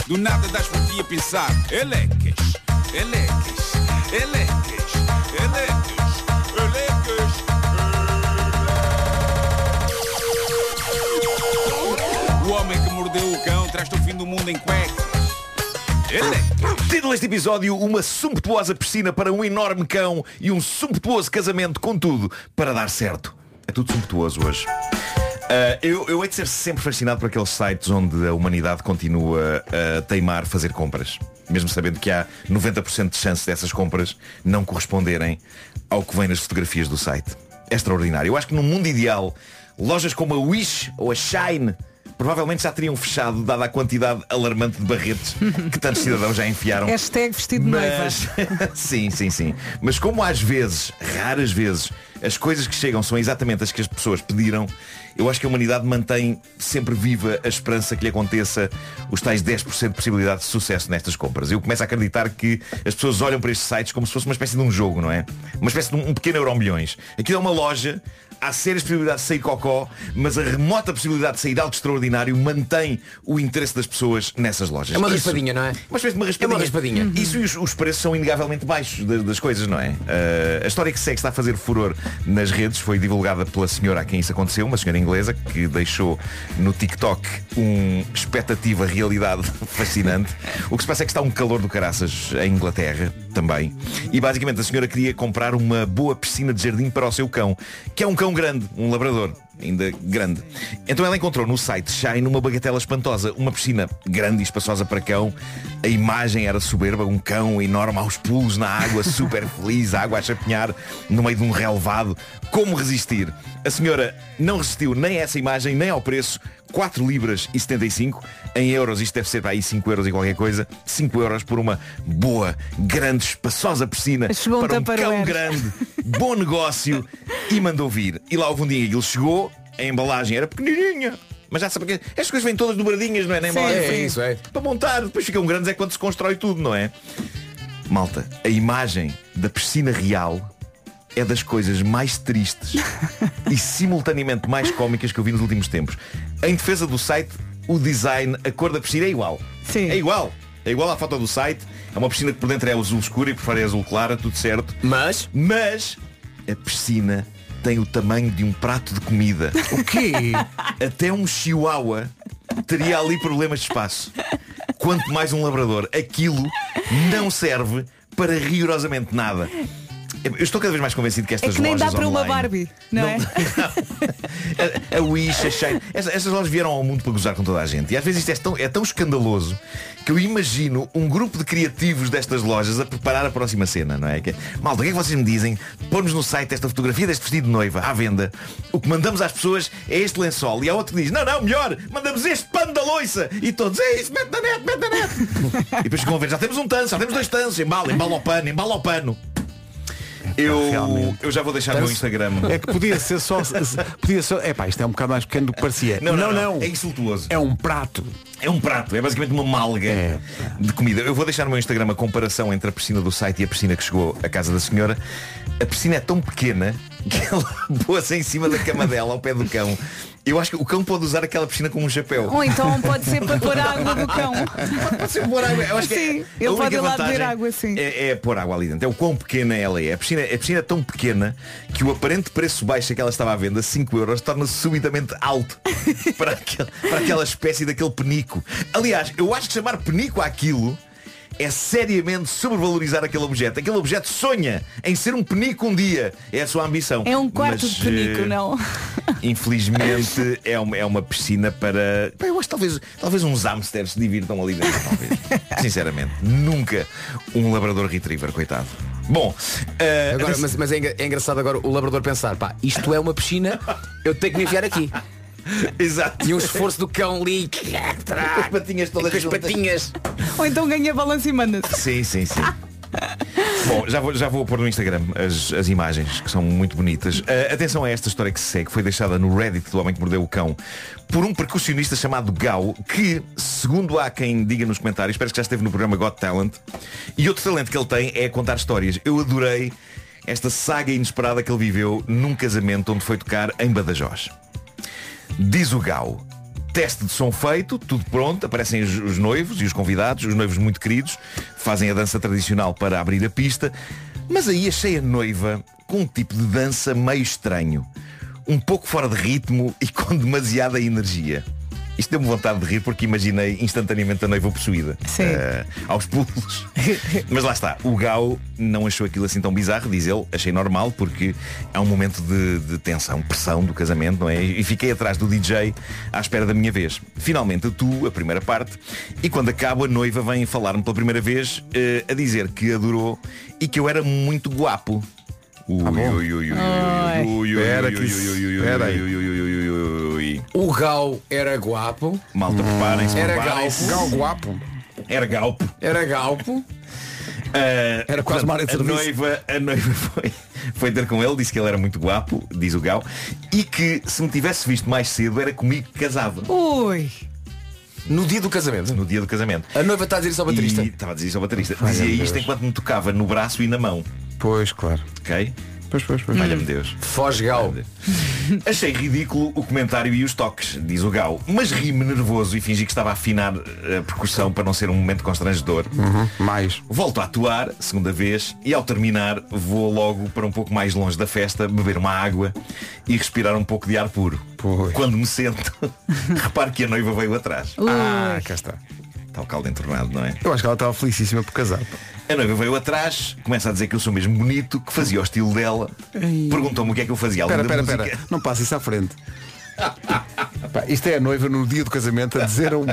Do nada das por ti a pensar, elecas, elecas, elecas, elecas, elecas. O mordeu o fim do mundo em. Elecas. Título deste episódio, uma sumptuosa piscina para um enorme cão e um sumptuoso casamento, contudo, para dar certo. É tudo sumptuoso hoje. Ah, eu, eu hei de ser sempre fascinado por aqueles sites onde a humanidade continua a teimar fazer compras. Mesmo sabendo que há 90% de chance dessas compras não corresponderem ao que vem nas fotografias do site. É extraordinário. Eu acho que no mundo ideal, lojas como a Wish ou a Shine provavelmente já teriam fechado, dada a quantidade alarmante de barretes que tantos cidadãos já enfiaram. Hashtag vestido noiva. Mas, sim, sim, sim. Mas como às vezes, raras vezes, as coisas que chegam são exatamente as que as pessoas pediram, eu acho que a humanidade mantém sempre viva a esperança que lhe aconteça os tais 10% de possibilidade de sucesso nestas compras. Eu começo a acreditar que as pessoas olham para estes sites como se fosse uma espécie de um jogo, não é? Uma espécie de um, um pequeno euro milhões. Aquilo é uma loja há sérias possibilidades de sair cocó, mas a remota possibilidade de sair algo extraordinário mantém o interesse das pessoas nessas lojas. É uma Isso- raspadinha, não é? Uma espécie de uma raspadinha. É uma raspadinha. Isso e os, os preços são inegavelmente baixos das, das coisas, não é? Uh, a história que segue está a fazer furor nas redes foi divulgada pela senhora a quem isso aconteceu, uma senhora inglesa que deixou no TikTok um expectativa realidade fascinante. O que se passa é que está um calor do caraças em Inglaterra também. E basicamente a senhora queria comprar uma boa piscina de jardim para o seu cão, que é um cão grande, um labrador. ainda grande. Então ela encontrou no site Shine uma bagatela espantosa, uma piscina grande e espaçosa para cão. A imagem era soberba, um cão enorme aos pulos na água, super feliz, a água a chapinhar no meio de um relevado. Como resistir? A senhora não resistiu nem a essa imagem, nem ao preço. 4 libras e 75 em euros isto deve ser para aí 5 euros e qualquer coisa. 5 euros por uma boa grande espaçosa piscina Chegou para um cão grande. Bom negócio. E mandou vir. E lá houve um dia que ele chegou a embalagem era pequenininha. Mas já sabe que estas coisas vêm todas dobradinhas não é? Embalagem é isso, é. para montar. Depois ficam grandes é quando se constrói tudo não é? Malta a imagem da piscina real é das coisas mais tristes e simultaneamente mais cómicas que eu vi nos últimos tempos. Em defesa do site, o design, a cor da piscina é igual. Sim. É igual. É igual à foto do site. É uma piscina que por dentro é azul escuro e por fora é azul clara, tudo certo. Mas? Mas a piscina tem o tamanho de um prato de comida. O quê? Até um chihuahua teria ali problemas de espaço. Quanto mais um labrador. Aquilo não serve para rigorosamente nada. Eu estou cada vez mais convencido que É estas que nem dá para uma online- Barbie, não, é? a, a Wish, a Shine. Estas, estas lojas vieram ao mundo para gozar com toda a gente. E às vezes isto é tão, é tão escandaloso que eu imagino um grupo de criativos destas lojas a preparar a próxima cena, não é? Que, Malta, o que é que vocês me dizem? Pôr-nos no site esta fotografia deste vestido de noiva à venda. O que mandamos às pessoas é este lençol. E há outro que diz, não, não, melhor, mandamos este pano da loiça. E todos, é isso, mete na net, mete na net. e depois chegam a ver, já temos um tanso, já temos dois tansos. Embala, embala o pano, embala o pano. Eu, eu já vou deixar no meu Instagram. É que podia ser só. Podia ser. É pá, isto é um bocado mais pequeno do que parecia. Não, não, não. É insultuoso. É um prato. É um prato, é basicamente uma malga É. de comida. Eu vou deixar no meu Instagram a comparação entre a piscina do site e a piscina que chegou à casa da senhora. A piscina é tão pequena que ela pôs em cima da cama dela, ao pé do cão. Eu acho que o cão pode usar aquela piscina como um chapéu. Ou então pode ser para pôr água do cão. Pode ser pôr água. Eu acho que Sim, é, ele pode ir lá beber água, sim. É, é pôr água ali dentro. É o quão pequena ela é. A piscina, a piscina é tão pequena que o aparente preço baixo que ela estava à venda, 5 euros, torna-se subitamente alto para, para aquela espécie daquele penico. Aliás, eu acho que chamar penico àquilo é seriamente sobrevalorizar aquele objeto. Aquele objeto sonha em ser um penico um dia. É a sua ambição. É um quarto Mas, de penico, eh, não? Infelizmente é uma, é uma piscina para. Eu acho que talvez, talvez uns hamsters se divirtam ali dentro, talvez. Sinceramente. Nunca um labrador retriever, coitado. Bom, eh, Agora, mas, mas é, engra- é engraçado agora o labrador pensar, pá, isto é uma piscina, eu tenho que me enfiar aqui. Exato. E um esforço do cão ali. As patinhas todas com as juntas. patinhas. Ou então ganha balanço e manda-se. Sim, sim, sim. Bom, já vou, já vou pôr no Instagram as, as imagens, que são muito bonitas. Uh, atenção a esta história que se segue, foi deixada no Reddit do Homem que Mordeu o Cão por um percussionista chamado Gau, que, segundo há quem diga nos comentários, parece que já esteve no programa Got Talent, e outro talento que ele tem é contar histórias. Eu adorei esta saga inesperada que ele viveu num casamento onde foi tocar em Badajoz. Diz o Gal. Teste de som feito, tudo pronto, aparecem os, os noivos e os convidados, os noivos muito queridos, fazem a dança tradicional para abrir a pista, mas aí achei a noiva com um tipo de dança meio estranho, um pouco fora de ritmo e com demasiada energia. Isto deu-me vontade de rir porque imaginei instantaneamente a noiva possuída. Sim. Eh, aos pulos. Mas lá está, o Gal não achou aquilo assim tão bizarro, diz ele, achei normal porque é um momento de, de tensão, pressão do casamento, não é? E fiquei atrás do DJ à espera da minha vez. Finalmente atuo a primeira parte e quando acabo a noiva vem falar-me pela primeira vez eh, a dizer que adorou e que eu era muito guapo. Ui, ui, ui, ui, ui, ui, ui, ui, Espera ui, que ui, isso- ui, ui, ui, espera aí. ui, ui, ui, ui, ui, ui. O Gal era guapo. Malta, preparem-se. Era preparem-se. galpo. Gal guapo. Era galpo. Era galpo. Uh, Era quase uma área de a serviço. noiva, a noiva foi, foi ter com ele, disse que ele era muito guapo, diz o Gal, e que se me tivesse visto mais cedo era comigo que casava. Ui. No dia do casamento. No dia do casamento. A noiva está a dizer isso ao baterista. E estava a dizer isso ao baterista. Ai, Dizia meu isto Deus. enquanto me tocava no braço e na mão. Pois, claro. Ok? Pois, pois, pois. Valha-me Deus. Foz Gal. Achei ridículo o comentário e os toques, diz o Gal. Mas ri-me nervoso e fingi que estava a afinar a percussão para não ser um momento constrangedor. Uhum. Mais. Volto a atuar, segunda vez, e ao terminar vou logo para um pouco mais longe da festa, beber uma água e respirar um pouco de ar puro. Pois. Quando me sento, reparo que a noiva veio atrás. Ah, cá está. Tal caldo entornado, não é? Eu acho que ela estava felicíssima por casar. A noiva veio atrás, começa a dizer que eu sou mesmo bonito, que fazia o estilo dela. Perguntou-me o que é que eu fazia Espera, espera, espera. Não passa isso à frente. Pá, isto é a noiva no dia do casamento a dizer a, um-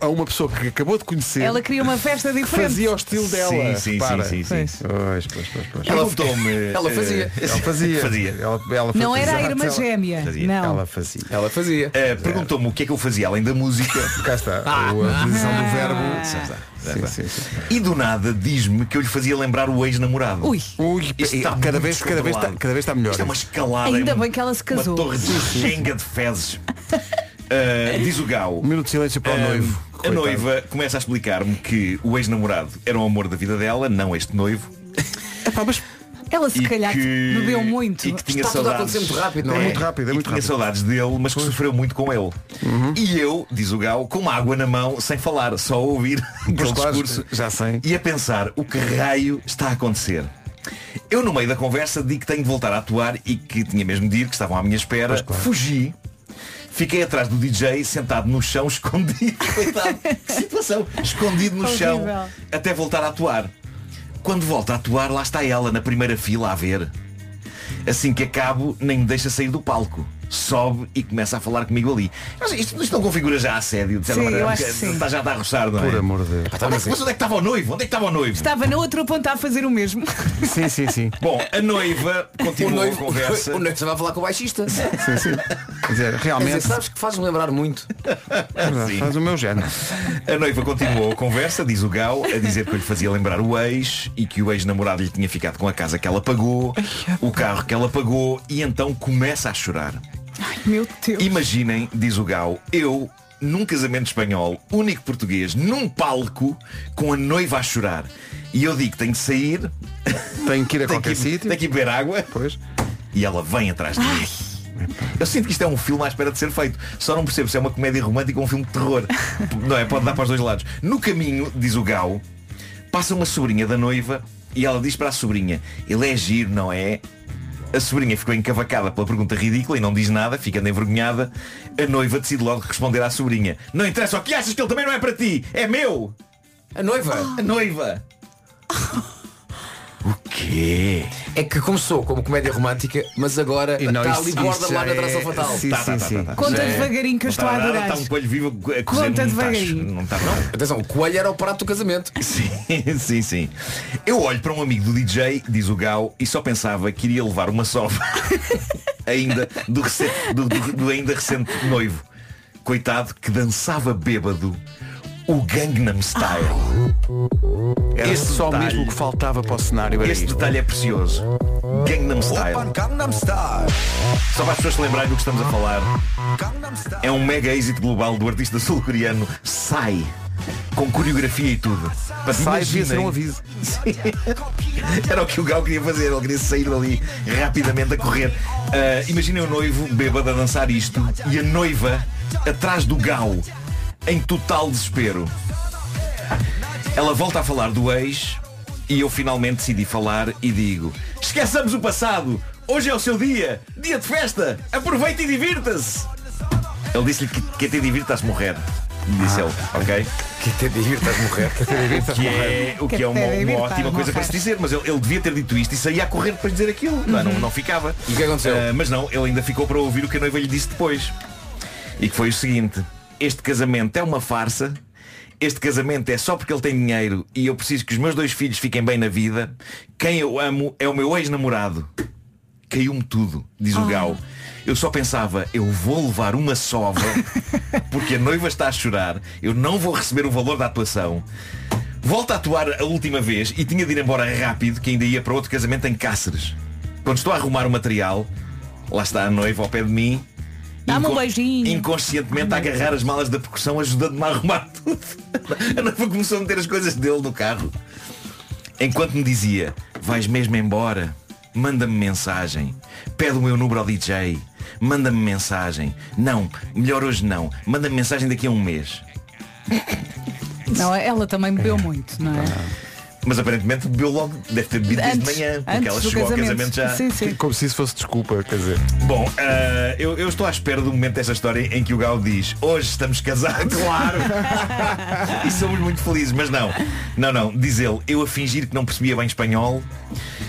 a uma pessoa que acabou de conhecer Ela queria uma festa diferente. fazia o estilo dela. Sim, sim, repara. sim, sim, sim. Pois, pois, pois, pois. Ela contou-me. Ela fazia. eh, Ela fazia. fazia. Ela, ela Não fazia. era a irmã ela- gêmea. Fazia. Não. Ela fazia. Ela fazia. Eh, Perguntou-me o que é que eu fazia além da música. Cá está. O- a posição do verbo. Sim, sim, sim. E do nada diz-me que eu lhe fazia lembrar o ex-namorado. Ui, Ui, está cada vez, cada vez está, cada vez está melhor. Isto é uma escalada. Ainda é um- bem que ela se casou. Uma torre de Xenga de fezes. Uh, diz o Gal. Um minuto de silêncio para o um, noivo. A Coitado. noiva começa a explicar-me que o ex-namorado era o amor da vida dela, não este noivo. Epá, mas ela se e calhar que- bebeu muito. E que tinha Está tudo a saudades. acontecer muito rápido, não É é? muito rápido, é e muito tinha rápido. saudades dele, mas que sofreu muito com ele. E eu, diz o Gal, com uma água na mão, sem falar, só a ouvir aquele claro, discurso já sei. e a pensar o que raio está a acontecer. Eu, no meio da conversa, digo que tenho de voltar a atuar e que tinha mesmo de ir, que estavam à minha espera. Fugi. Fiquei atrás do DJ, sentado no chão, escondido. Coitado, que situação. Escondido no chão, até voltar a atuar. Quando volto a atuar, lá está ela, na primeira fila, a ver. Assim que acabo, nem me deixa sair do palco. Sobe e começa a falar comigo ali. Mas isto, isto não configura já assédio, de certa Sim, maneira. eu acho que porque sim. Está já a roçar, não é? Por amor de Deus. Onde é que- mas onde é que estava o noivo? Onde é que estava o noivo? Estava na outra ponta a fazer o mesmo. Sim, sim, sim. Bom, a noiva O continuou noivo, a conversa. o noivo estava a falar com o baixista. sim, sim. Quer dizer, Quer realmente dizer, sabes que faz-me lembrar muito. Sim. faz o meu género. A noiva continuou a conversa, diz o Gal, a dizer que eu lhe fazia lembrar o ex e que o ex-namorado lhe tinha ficado com a casa que ela pagou, o carro que ela pagou e então começa a chorar. Ai, meu Deus. Imaginem, diz o Gal, eu num casamento espanhol, único português, num palco, com a noiva a chorar. E eu digo que tenho de sair, Tenho que ir a tenho que, qualquer sítio. tenho que ir beber água Pois. e ela vem atrás de mim. Eu sinto que isto é um filme à espera de ser feito. Só não percebo se é uma comédia romântica ou um filme de terror. Não é? Pode dar para os dois lados. No caminho, diz o Gal, passa uma sobrinha da noiva e ela diz para a sobrinha, ele é giro, não é? A sobrinha ficou encavacada pela pergunta ridícula e não diz nada, fica envergonhada. A noiva decide logo responder à sobrinha. Não interessa o que achas que ele também não é para ti, é meu! A noiva A noiva! Quê? é que começou como comédia romântica, mas agora E não, está ali borderline já na atração é- fatal. Sim, Tá, tá, sim, tá, sim. tá, tá. Conta é- devagarinho que eu não estou a adorar. Está um coelho vivo a cozer Conta um devagarinho. Não está não. Atenção, o coelho era o prato do casamento. Sim, sim, sim. Eu olho para um amigo do DJ, diz o Gal, e só pensava que iria levar uma sova ainda do, recente, do, do- do ainda recente noivo. Coitado que dançava bêbado o Gangnam Style. Era Este só detalhe- mesmo que faltava para o cenário. Isto. detalhe é precioso. Gangnam Style. Só para as pessoas se lembrarem do que estamos a falar. É um mega êxito global do artista sul-coreano Psy. Com coreografia e tudo. Para devia ser um aviso. Era o que o Gal queria fazer, ele queria sair dali rapidamente a correr. Ah, imaginem o noivo bêbado a dançar isto e a noiva atrás do Gal, em total desespero. Ela volta a falar do ex e eu finalmente decidi falar e digo Esqueçamos o passado, hoje é o seu dia, dia de festa, aproveite e divirta-se. Ele disse-lhe que quem te divirta-se morrer. Disse ele, ok? Que te divirtas morrer. O que é, o que Que é uma, uma ótima coisa para se dizer, mas ele, ele devia ter dito isto e saía a correr para dizer aquilo. Não, é? não, não ficava. E o que aconteceu? Ah, mas não, ele ainda ficou para ouvir o que a noiva lhe disse depois. E que foi o seguinte, este casamento é uma farsa, este casamento é só porque ele tem dinheiro e eu preciso que os meus dois filhos fiquem bem na vida. Quem eu amo é o meu ex-namorado. Caiu-me tudo, diz o Gal. Eu só pensava, eu vou levar uma sova porque a noiva está a chorar, eu não vou receber o valor da atuação. Volto a atuar a última vez e tinha de ir embora rápido, que ainda ia para outro casamento em Cáceres. Quando estou a arrumar o material, lá está a noiva ao pé de mim. Dá-me um beijinho. Inconscientemente a agarrar as malas da percussão, ajudando-me a arrumar tudo. A noiva começou a meter as coisas dele no carro. Enquanto me dizia, vais mesmo embora, manda-me mensagem, pede o meu número ao DJ, manda-me mensagem. Não, melhor hoje não, manda-me mensagem daqui a um mês. Não, ela também bebeu muito, não é? Mas aparentemente bebeu logo, deve ter bebido desde Antes- manhã, porque ela chegou casamento. ao casamento já. Sim, sim. Como se isso fosse desculpa, quer dizer. Bom, ah, eu, eu estou à espera do momento desta história em que o Gal diz Hoje estamos casados Claro E somos muito felizes, mas não Não, não, diz ele Eu a fingir que não percebia bem espanhol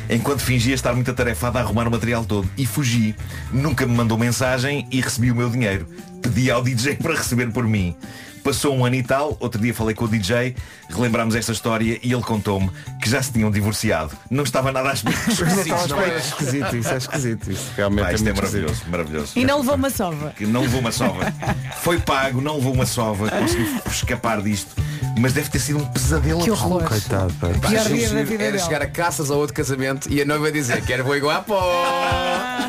Enquanto fingia estar muito atarefado a arrumar o material todo E fugi Nunca me mandou mensagem e recebi o meu dinheiro Pedi ao DJ para receber por mim Passou um ano e tal, outro dia falei com o DJ, relembrámos esta história e ele contou-me que já se tinham divorciado. Não estava nada à espera. Não estava à espera. É esquisito, isso é esquisito. Isso realmente Pá, é isto é muito maravilhoso, esquisito. maravilhoso. E não levou uma sova. Que não levou uma sova. Foi pago, não levou uma sova, conseguiu escapar disto. Mas deve ter sido um pesadelo Que horror. Coitado, pá. Pá, Pior giro, dia da giro vida era dela. chegar a caças a outro casamento e a noiva dizer quero vou igual pó.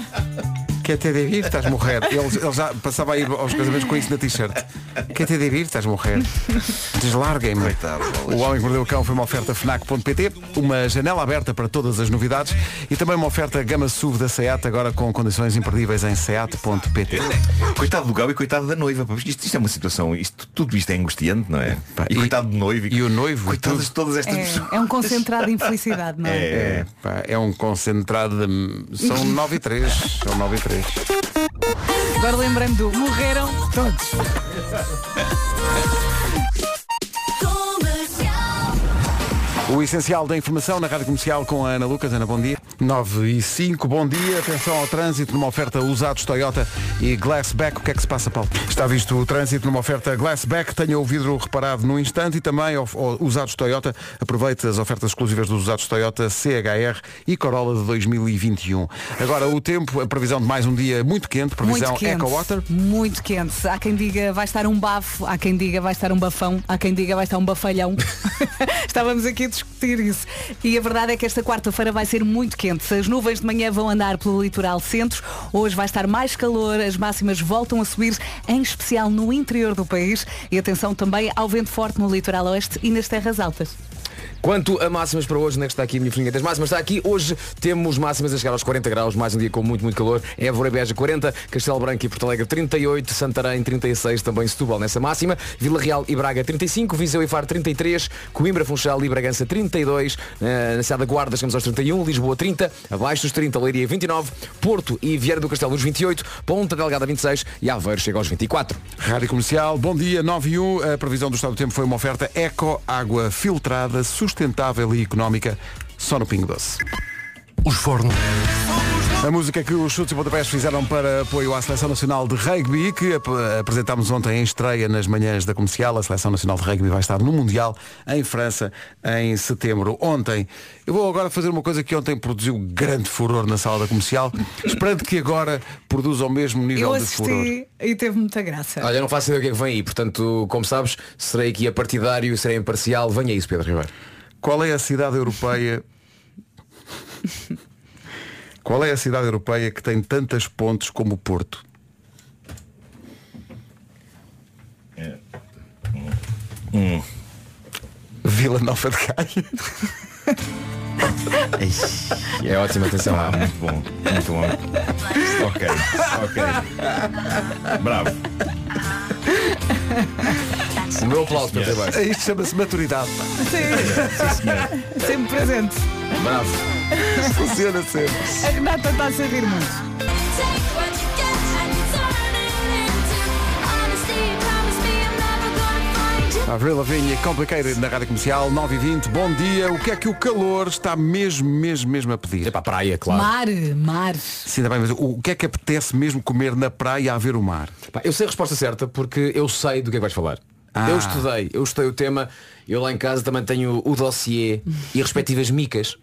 Quer ter de vir, estás a morrer. Ele, ele já passava a ir aos casamentos com isso na t-shirt. Quer ter de vir, estás a morrer. Deslarguem-me. Coitado, O Homem que Mordeu o Cão foi uma oferta FNAC.pt, uma janela aberta para todas as novidades e também uma oferta Gama SUV da SEAT, agora com condições imperdíveis em seat.pt. Coitado do Gal e coitado da noiva. Isto, isto é uma situação, isto, tudo isto é angustiante, não é? E, e- coitado do noivo. E o noivo, e Coitadas tudo. de todas estas pessoas. É, é um concentrado de infelicidade, não é? É, pá, é um concentrado de... São 9 e 3. São 9 e 3. Agora lembrei-me do morreram todos. O essencial da informação na Rádio Comercial com a Ana Lucas. Ana, bom dia. 9 e 5, bom dia. Atenção ao trânsito numa oferta usados Toyota e Glassback. O que é que se passa, Paulo? Está visto o trânsito numa oferta Glassback. Tenha o vidro reparado no instante e também ao- ao usados Toyota. Aproveite as ofertas exclusivas dos usados Toyota CHR e Corolla de 2021. Agora o tempo, a previsão de mais um dia muito quente. Previsão Muito quente. EcoWater. Muito quente. Há quem diga vai estar um bafo, há quem diga vai estar um bafão, há quem diga vai estar um bafalhão. Estávamos aqui a discutir isso. E a verdade é que esta quarta-feira vai ser muito quente. As nuvens de manhã vão andar pelo litoral centro. Hoje vai estar mais calor, as máximas voltam a subir, em especial no interior do país. E atenção também ao vento forte no litoral oeste e nas terras altas. Quanto a máximas para hoje, onde é que está aqui a minha folhinha das máximas? Está aqui, hoje temos máximas a chegar aos 40 graus, mais um dia com muito, muito calor. Évora e Beja 40, Castelo Branco e Porto Alegre 38, Santarém 36, também Setúbal nessa máxima, Vila Real e Braga 35, Viseu e Faro 33, Coimbra, Funchal e Bragança 32, eh, na cidade da Guarda chegamos aos 31, Lisboa 30, abaixo dos 30, Leiria 29, Porto e Vieira do Castelo dos 28, Ponta Delgada 26 e Aveiro chega aos 24. Rádio Comercial, bom dia, 9 e 1. A previsão do estado do tempo foi uma oferta Eco, água filtrada, sustentável e económica, só no Pingo Doce. Os fornos. A música que os chutes e pontapés fizeram para apoio à Seleção Nacional de Rugby, que ap apresentámos ontem em estreia nas manhãs da comercial. A Seleção Nacional de Rugby vai estar no Mundial em França em setembro. Ontem, eu vou agora fazer uma coisa que ontem produziu grande furor na sala da comercial, esperando que agora produza o mesmo nível Eu de furor. assisti e teve muita graça. Olha, não faço ideia do que é que vem aí, portanto, como sabes, serei aqui a partidário, serei imparcial, venha isso, Pedro Ribeiro. Qual é a cidade europeia? Qual é a cidade europeia que tem tantas pontes como o Porto? Hum. Vila Nova de Gaia. É ótima atenção. Ah, muito bom, muito bom. ok, ok. Bravo. O meu aplauso, Pedro Ribeiro. Isto chama-se maturidade. pá. Sim. Sempre presente. Bravo. Funciona sempre. A Renata está a servir muito. Avril Lavigne Complicated na Rádio Comercial 9 e 20. Bom dia. O que é que o calor está mesmo, mesmo, mesmo a pedir? É para a praia, claro. Mar, mar. Sim, também, mas o que é que apetece mesmo comer na praia a ver o mar? Pá, eu sei a resposta certa porque eu sei do que é que vais falar. Ah. Eu estudei, eu estudei o tema, eu lá em casa também tenho o dossiê e respectivas micas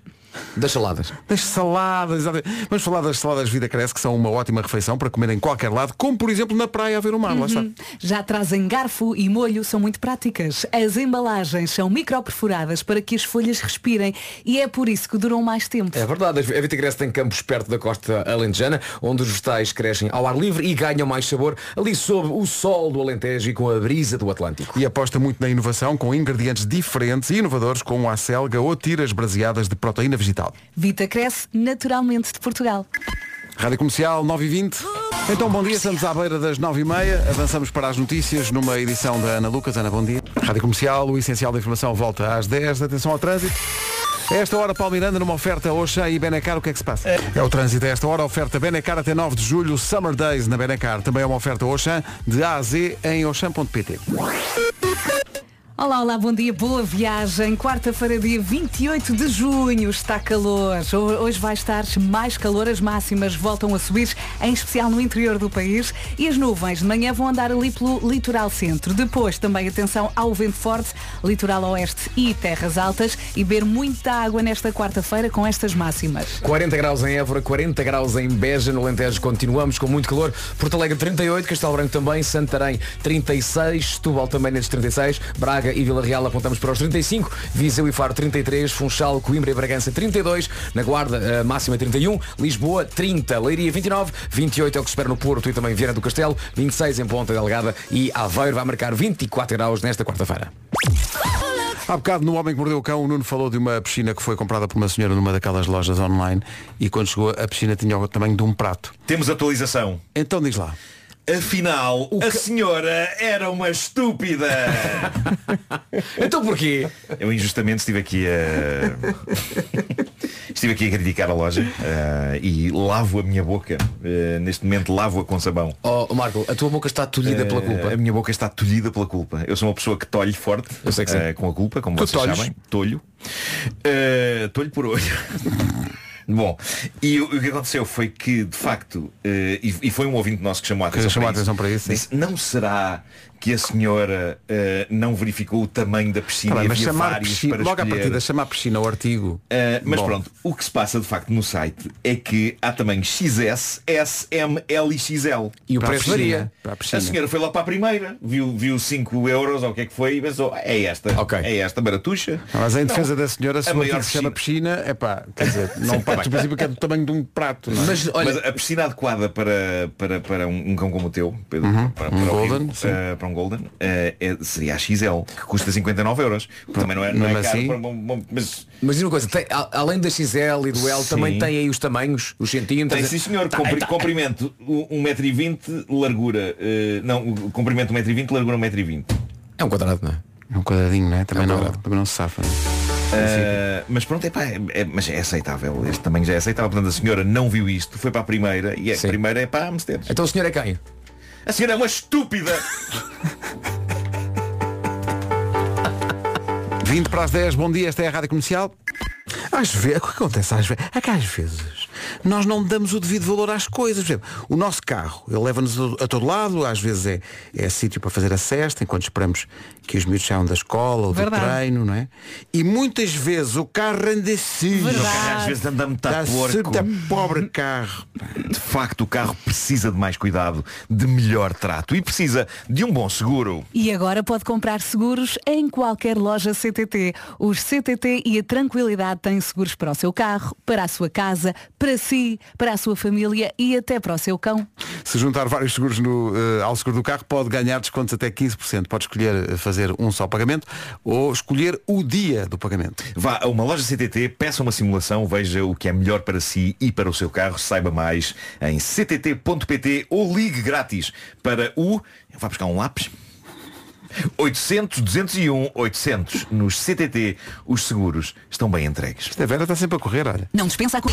das saladas. Das saladas, exatamente. vamos falar das saladas Vida Cresce, que são uma ótima refeição para comer em qualquer lado, como por exemplo na praia a ver o mar, lá está. Já trazem garfo e molho, são muito práticas. As embalagens são microperfuradas para que as folhas respirem e é por isso que duram mais tempo. É verdade, a Vita Cresce tem campos perto da costa alentejana, onde os vegetais crescem ao ar livre e ganham mais sabor ali sob o sol do Alentejo e com a brisa do Atlântico. E aposta muito na inovação com ingredientes diferentes e inovadores como a selga ou tiras braseadas de proteína vegetal. Vita cresce naturalmente de Portugal. Rádio Comercial 9 e 20. Então bom dia, estamos à beira das 9 e meia. Avançamos para as notícias numa edição da Ana Lucas. Ana, bom dia. Rádio Comercial, o essencial da informação volta às 10. Atenção ao trânsito. Esta hora, Paulo Miranda, numa oferta Oxã e Benacar, o que é que se passa? É, o trânsito a esta hora, oferta Benacar até 9 de julho, Summer Days na Benacar. Também é uma oferta Oxã, de A a Z em oxã.pt. Olá, olá, bom dia, boa viagem. Quarta-feira, dia 28 de junho, está calor. Ho- Hoje vai estar mais calor, as máximas voltam a subir, em especial no interior do país. E as nuvens de manhã vão andar ali pelo litoral centro. Depois, também atenção ao vento forte, litoral oeste e terras altas. E beber muita água nesta quarta-feira com estas máximas. 40 graus em Évora, 40 graus em Beja, no Alentejo continuamos com muito calor. Porto Alegre 38, Castelo Branco também, Santarém 36, Setúbal também nesses 36, Braga e Vila Real. Apontamos para os 35, Viseu e Faro 33, Funchal, Coimbra e Bragança 32, na Guarda eh, máxima 31, Lisboa 30, Leiria 29, 28 é o que se espera no Porto e também Viana do Castelo, 26 em Ponta Delgada e Aveiro. Vai marcar 24 graus nesta quarta-feira. Há bocado no Homem que Mordeu o Cão, o Nuno falou de uma piscina que foi comprada por uma senhora numa daquelas lojas online e quando chegou a piscina tinha o tamanho de um prato. Temos atualização. Então diz lá. Afinal, a senhora era uma estúpida. então porquê? Eu injustamente estive aqui a. estive aqui a criticar a loja eh, e lavo a minha boca. Eh, neste momento lavo-a com sabão. Oh, Marco, a tua boca está tolhida pela culpa. Eh, A minha boca está tolhida pela culpa. Eu sou uma pessoa que tolhe forte Eu sei que sim. com a culpa, como Tu vocês tolhes? sabem. Tolho. Tolho por olho. Bom, e o, o que aconteceu foi que, de facto, eh, e, e foi um ouvinte nosso que chamou a atenção, chamou a para, atenção para isso, sim. Disse, não será que a senhora eh, não verificou o tamanho da piscina Tá bem, e mas havia chamar vários piscina, para logo à escolher? partida, chamar piscina ao artigo. Uh, mas Bom. pronto, o que se passa de facto no site é que há tamanhos XS, S, M, L e XL. E o Para preço varia. Para a senhora foi lá para a primeira, viu, viu 5 euros ou o que é que foi e pensou, é esta, Ok. é esta baratuxa. Mas em Não, defesa da senhora, se a maior se chama piscina, é pá, quer dizer, não Sim, parte do princípio que é do tamanho de um prato. Não é? Mas olha, Mas a piscina adequada para, para, para um, um cão como o teu, Pedro, para, Um para o Golden, Rio, uh, um Golden, uh, é- seria a XL, que custa 59 euros. Também não é, não é Mesmo caro assim? para um- um- mas Mas diz uma coisa, tem- além da XL e do L, Sim. também tem aí os tamanhos, os centímetros. Tem sim senhor, Tá, Compri- tá. comprimento 1,20m, largura. eh, não, comprimento 1,20m, largura 1,20m. É um quadrado, não é? É um quadradinho, não é? Também, É um não, quadrado. também não se safa. não é? Uh, mas pronto, epá, é, é- mas é aceitável. Este tamanho já é aceitável. Portanto, a senhora não viu isto, foi para a primeira e a Sim. primeira é para a Mercedes. Então o senhor é quem? A senhora é uma estúpida! 20 para as 10, bom dia, esta é a Rádio Comercial. Às vezes, o que acontece às vezes? É que às vezes nós não damos o devido valor às coisas. Por exemplo, o nosso carro, ele leva-nos a, todo lado, às vezes é, é sítio para fazer a cesta, enquanto esperamos que os miúdos saiam da escola ou do Verdade. treino, não é? E muitas vezes o carro anda assim. Verdade. O carro às vezes anda muito a porco. pobre carro. De facto, o carro precisa de mais cuidado, de melhor trato e precisa de um bom seguro. E agora pode comprar seguros em qualquer loja CTT. Os CTT e a Tranquilidade têm seguros para o seu carro, para a sua casa, para si, para a sua família e até para o seu cão. Se juntar vários seguros no, eh, ao seguro do carro, pode ganhar descontos até 15%. Pode escolher eh, fazer um só pagamento ou escolher o dia do pagamento. Vá a uma loja CTT, peça uma simulação, veja o que é melhor para si e para o seu carro, saiba mais em ctt.pt ou ligue grátis para o... Vá buscar um lápis. 800 201 800 nos CTT os seguros estão bem entregues. Esta Vera está sempre a correr, olha. Não dispensa a co-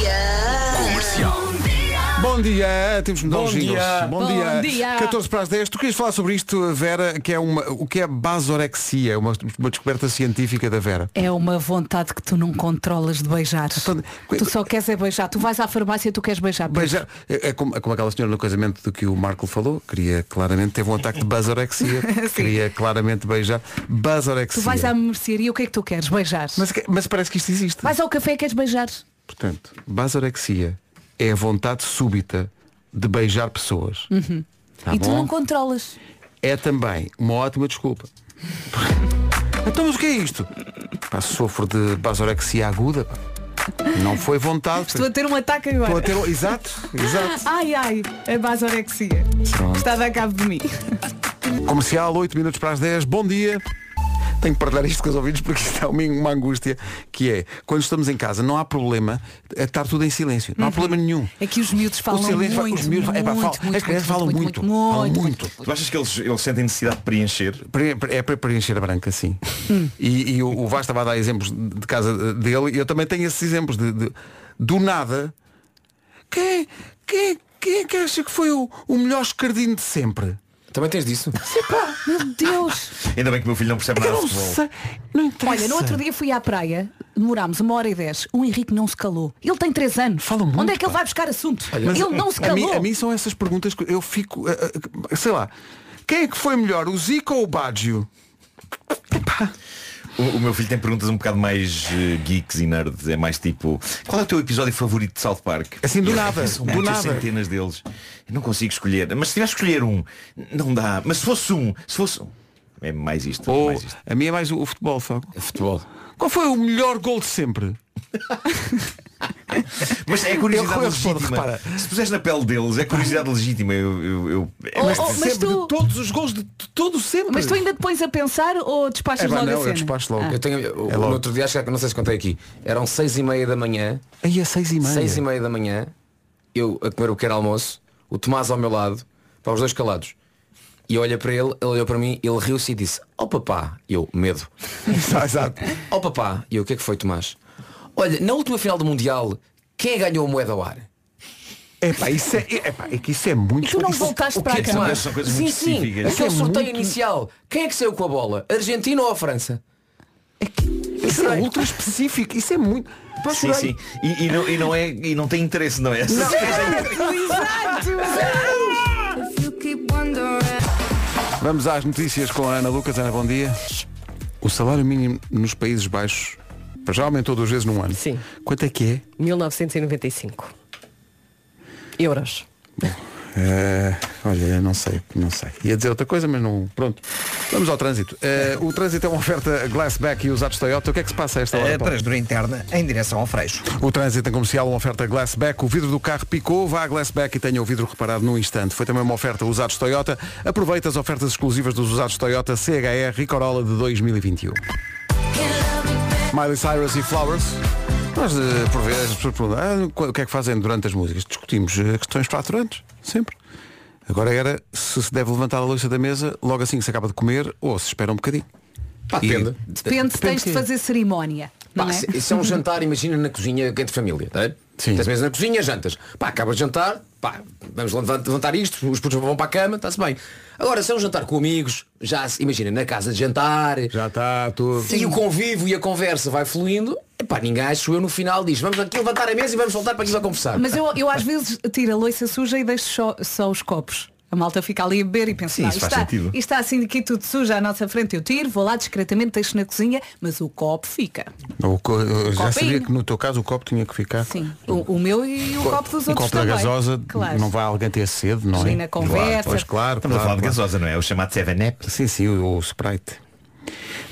Bom dia, temos de mudar Bom os jingles. dia. Bom, Bom dia. dia. 14 para as 10. Tu querias falar sobre isto, Vera, que é uma, o que é basorexia, uma, uma descoberta científica da Vera. É uma vontade que tu não controlas de beijar. Então, Tu só queres é beijar. Tu vais à farmácia e tu queres beijar. Beijar, é, é como, é como aquela senhora no casamento do que o Marco falou, queria claramente, teve um ataque de basorexia, queria claramente beijar. Basorexia. Tu vais à mercearia e o que é que tu queres? Beijar. mas, que- mas parece que isto existe. Vais ao café e queres beijar. Portanto, basorexia é a vontade súbita de beijar pessoas. Tá Uhum. e tu bom? não controlas. é também uma ótima desculpa. então, mas o que é isto? Pá, sofro de basorexia aguda. pá. Não foi vontade. Estou a ter um ataque agora. Estou a ter Exato, exato. Ai ai, a basorexia. Pronto. Está a dar cabo de mim. Comercial, 8 minutos para as 10. Bom dia. Tenho que partilhar isto com os ouvintes porque isto é uma, uma angústia que é, quando estamos em casa, não há problema é estar tudo em silêncio. Não há problema nenhum. É que os miúdos falam o silêncio, muito, os miúdos, muito, é, pá, falam- muito, as crianças muito, falam muito, muito, muito, muito, muito. Tu achas que eles, eles sentem necessidade de preencher? Pre- É para preencher a branca, sim. E, e o, o Vasco estava a dar exemplos de casa dele e eu também tenho esses exemplos de, de- do nada. Quem, quem, quem é que acha que foi o, o melhor escardinho de sempre? Também tens disso? Meu Deus! Ainda bem que o meu filho não percebe nada de não futebol. sei. Não interessa. Olha, no outro dia fui à praia, demorámos uma hora e dez. O Henrique não se calou. Ele tem três anos. Onde é que ele vai buscar assunto? Mas ele não se a mim, calou. a mim são essas perguntas que eu fico. eh, eh, sei lá. Quem é que foi melhor, o Zico ou o Baggio? O, o meu filho tem perguntas um bocado mais eh, geeks e nerds. É mais tipo, qual é o teu episódio favorito de South Park? Assim, do eu- nada, São do nada. centenas deles. Eu não consigo escolher. Mas se tivesse que escolher um, não dá. Mas se fosse um, se fosse um. É mais isto. Ou mais isto. a minha é mais o, o futebol, só. Futebol. Qual foi o melhor gol de sempre? Mas é curiosidade Eu respondo, legítima. repara. Se puseres na pele deles, é curiosidade legítima. Eu, eu, eu- é Oh, oh, mas tu- de todos os gols, de t- todo sempre. Mas tu ainda te pões a pensar ou despachas É, logo não, a eu cena? despacho logo. Ah. Eu tenho, o- É logo. no outro dia, acho que não sei se contei aqui, eram seis e meia da manhã, Aí é seis e meia. seis e meia da manhã, eu a comer o pequeno almoço, o Tomás ao meu lado, para os dois calados. E olhei para ele, ele olhou para mim, ele riu-se e disse, ó papá, E eu, medo. Exato. Ó papá, e eu, o que é que foi Tomás? Olha, na última final do Mundial, quem ganhou a moeda ao ar? É pá, isso é, é, pá, é que isso é muito. E tu não isso- voltaste para que a é são coisas sim, sim, aquele Isso é sorteio muito- inicial. Quem é que saiu com a bola? Argentina ou a França? Isso é ultra específico. Isso é muito. Pá, Sim, sim. E, e não, e, não é, e não tem interesse, não é? Vamos às notícias com a Ana Lucas. Ana, bom dia. O salário mínimo nos Países Baixos já aumentou duas vezes num ano. Sim. Quanto é que é? 1995 euros. Eh, olha, não sei, não sei. Ia dizer outra coisa, mas não. Pronto. Vamos ao trânsito. Eh, o trânsito é uma oferta Glassback e usados Toyota. O que é que se passa a esta hora? Eh, Paulo? Trasdura interna em direção ao Freixo. O trânsito em comercial, uma oferta Glassback. O vidro do carro picou, vá a Glassback e tenha o vidro reparado num instante. Foi também uma oferta usados Toyota. Aproveita as ofertas exclusivas dos usados Toyota CHR e Corolla de 2021. Miley Cyrus e Flowers. Nós, eh, por vezes, as pessoas perguntam, ah, o que é que fazem durante as músicas? Discutimos eh, questões fraturantes, sempre. Agora era se se deve levantar a louça da mesa logo assim que se acaba de comer ou se espera um bocadinho. Pá, E- depende. Depende se tens de fazer cerimónia. Não Pá, é? se- Isso é um jantar, imagina na cozinha entre família, tá? Sim. Tens mesmo na cozinha, jantas. Pá, acaba de jantar, pá, vamos levantar, levantar isto, os putos vão para a cama, está-se bem. Agora, se é um jantar com amigos, já se- imagina, na casa de jantar, Já está tudo. e o convívio e a conversa vai fluindo, epá, ninguém acho eu no final diz, vamos aqui levantar a mesa e vamos voltar para aqui a conversar. Mas eu, eu às vezes tiro a louça suja e deixo só, só os copos. A malta fica ali a beber e pensa, Sim, "Não, isso faz está, sentido. isto está assim aqui tudo sujo à nossa frente. Eu tiro, vou lá discretamente, deixo na cozinha, mas o copo fica. O co- eu já Copinho. sabia que no teu caso o copo tinha que ficar. Sim. O, o meu e o copo dos outros copo da também. gasosa Claro. não vai alguém ter sede, não é? Sim, na conversa. Pois claro, Estamos a claro, falar de claro. gasosa, não é? O chamado 7-Up. Sim, sim, o, o Sprite.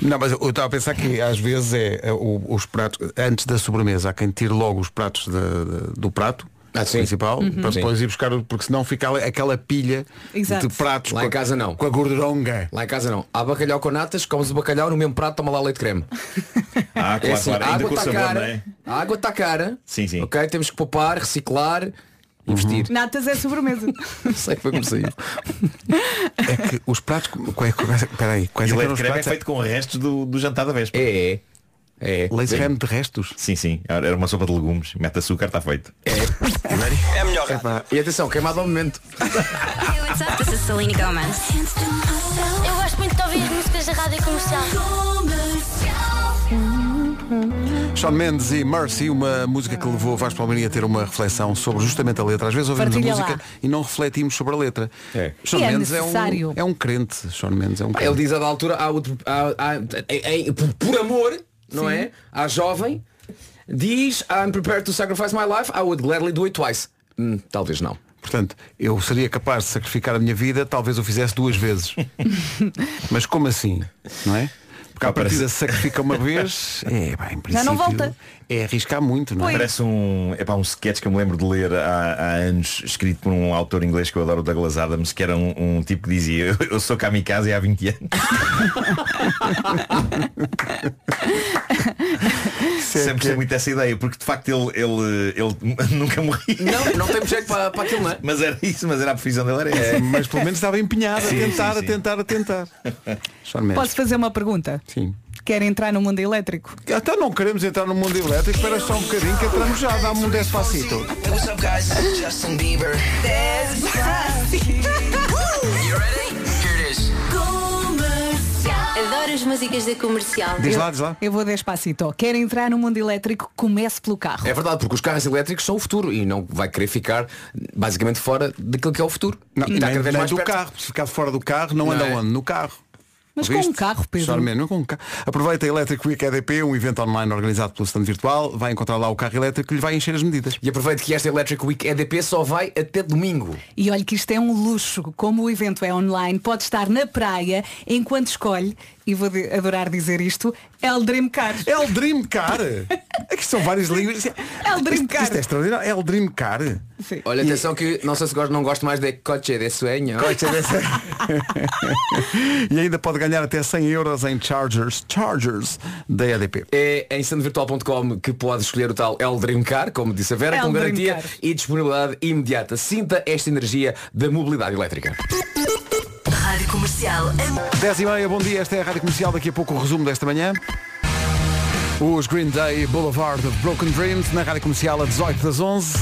Não, mas eu estava a pensar que às vezes é, é, o- os pratos, antes da sobremesa, há quem tire logo os pratos da- do prato Ah, principal, Uhum. para depois ir buscar, porque senão fica aquela pilha Exato. de pratos Lá com, em casa não. com a gorduronga. Lá em casa não. Há bacalhau com natas, comes o bacalhau no mesmo prato, toma lá leite creme. Ah, claro, É assim, claro. a água está cara, é? a água está cara. Sim, sim. Ok, temos que poupar, reciclar, investir. Natas é sobremesa. Não sei foi como saiu. É que os pratos. Quais, quais, peraí, quais E é o que eram leite os creme é pratos? feito com restos do, do jantar da véspera. É, é. Leite Sim. creme de restos. Sim, sim. Era uma sopa de legumes. Mete açúcar, está feito. É melhor. E atenção, queimado ao momento. Hey, what's up? This is Selena Gomez. Eu gosto muito de ouvir as músicas da rádio comercial. Sean Mendes e Mercy, uma música que levou o Vasco Palmeirinho a ter uma reflexão sobre justamente a letra. Às vezes ouvimos Partilha a música lá. e não refletimos sobre a letra. É. Sean E é Mendes é necessário. um, é um crente. Sean Mendes é um crente. Ele diz a da altura, há outro- há- há- é- é- por- por amor, não é? À jovem, diz I'm prepared to sacrifice my life, I would gladly do it twice. Hum, talvez não. Portanto, eu seria capaz de sacrificar a minha vida, talvez o fizesse duas vezes. Mas como assim? Não é? Porque à partida se sacrifica uma vez, é, bem, em princípio, Já não volta. É arriscar muito, não é? Parece um, é um sketch que eu me lembro de ler há, há anos, escrito por um autor inglês que eu adoro, o Douglas Adams, que era um, um tipo que dizia, eu, eu sou kamikaze há 20 anos. Sempre gostei muito dessa ideia, porque de facto ele, ele, ele nunca morria. Não, não tem jeito para, para aquilo, não é? Mas era isso, mas era a profissão dele, era essa. É, mas pelo menos estava empenhado Sim, a tentar, sim, sim. a tentar, a tentar. Posso fazer uma pergunta? Sim. Quer entrar no mundo elétrico? Então não queremos entrar no mundo elétrico, espera só um bocadinho que entramos já, dá-me um despacito. As músicas da comercial. Diz lá, diz lá. Eu vou despacito. Quer entrar no mundo elétrico? Comece pelo carro. É verdade, porque os carros elétricos são o futuro e não vai querer ficar basicamente fora daquilo que é o futuro. Não, e está nem, cada vez nem mais do perto. carro, se ficar fora do carro, não, Não anda é? onde? No carro. Mas com um carro, Pedro. Mesmo, com um carro. Aproveita a Electric Week EDP, um evento online organizado pelo stand virtual. Vai encontrar lá o carro elétrico que lhe vai encher as medidas. E aproveite que esta Electric Week EDP só vai até domingo. E olha que isto é um luxo. Como o evento é online, pode estar na praia enquanto escolhe, e vou de- adorar dizer isto, El Dream Car. El Dream Car? Aqui são vários livros. El Dream Car. Isto é extraordinário. El Dream Car. Olha, atenção que não sei se gosto, não gosto mais de coche de sueño. Coche de e ainda pode ganhar até 100 euros em Chargers, Chargers da EDP. É em standvirtual.com que pode escolher o tal El Dream Car, como disse a Vera, El com Dream garantia Car. e disponibilidade imediata. Sinta esta energia da mobilidade elétrica. Comercial. 10 e meia, bom dia, esta é a Rádio Comercial, daqui a pouco o resumo desta manhã. Os Green Day Boulevard of Broken Dreams na Rádio Comercial a 18 das 11.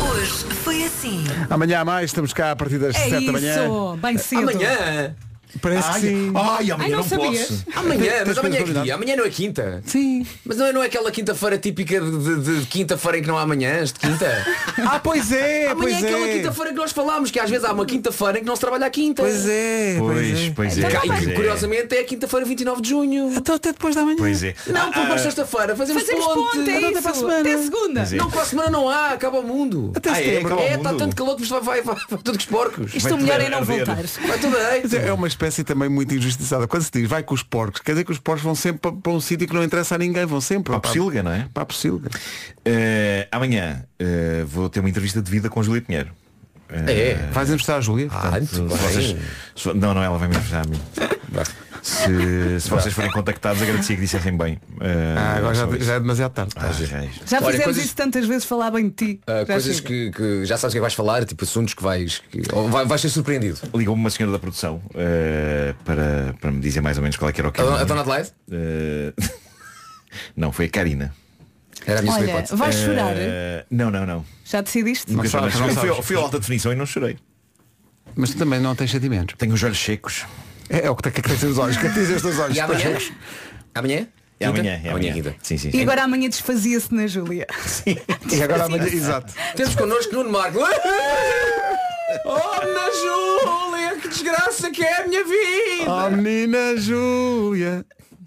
Hoje foi assim. Amanhã há mais, estamos cá a partir das É 7 da manhã. isso, bem cedo. Amanhã? Parece que Ai, sim. ai, amanhã Ai, não não, posso. Amanhã, mas amanhã é que? Amanhã não é quinta? Sim. Mas não é, não é aquela quinta-feira típica de, de- de quinta-feira em que não há amanhãs, de quinta? Ah, pois é, Amanhã pois é aquela é. quinta-feira que nós falámos, que às vezes há uma quinta-feira em que não se trabalha à quinta. Pois é, Pois, pois é. E cá- pois e é. curiosamente é a quinta-feira 29 de junho. Então até depois da manhã. Pois é. Não, Ah, para ah, sexta-feira fazemos, Fazemos ponte. ponte, é Até isso. para a semana. Até segunda. É. Não, para a semana não há, acaba o mundo. Até Ah, é, É, está tanto calor que isto vai, vai, vai, tudo com os porcos. Isto Vai o melhor é não voltares. Vai tudo. Mas é uma espécie também muito injustiçada. Quando se diz vai com os porcos, quer dizer que os porcos vão sempre para, para um sítio que não interessa a ninguém, vão sempre Para a Pocilga, não é? Para a Pocilga. Eh, amanhã eh, vou ter uma entrevista de vida com Júlia Pinheiro. Eh, É. Vais entrevistar a Júlia? Ah, portanto, vocês- não, não, ela vai me entrevistar a mim. Se, se vocês forem contactados, agradecia que dissessem bem. eh, Ah, agora já, já é demasiado tarde. Ah, já é fizemos coisas- isso tantas vezes falar bem de ti. Já coisas que, que já sabes que é que vais falar, tipo assuntos que vais. Que, ou vai, vais ser surpreendido. Ligou-me uma senhora da produção eh, para, para me dizer mais ou menos qual é que era o A, caminho. dona- a Dona Adelaide? Eh, não, foi a Karina. Era a minha Olha, vais chorar? Não, não, não. Já decidiste? Sabes, chorei. não fui, fui a alta definição e não chorei. Mas tu também não tens sentimentos. Tenho os olhos secos. É, é o que tem que ter os olhos. O que dizem olhos? E amanhã? Amanhã? É amanhã, é Amanhã, amanhã. quinta. Sim, sim, E sim. agora amanhã desfazia-se na Júlia. E agora amanhã, exato. Temos connosco Nuno Marco. Oh, na Júlia, que desgraça que é a minha vida! Oh menina Júlia.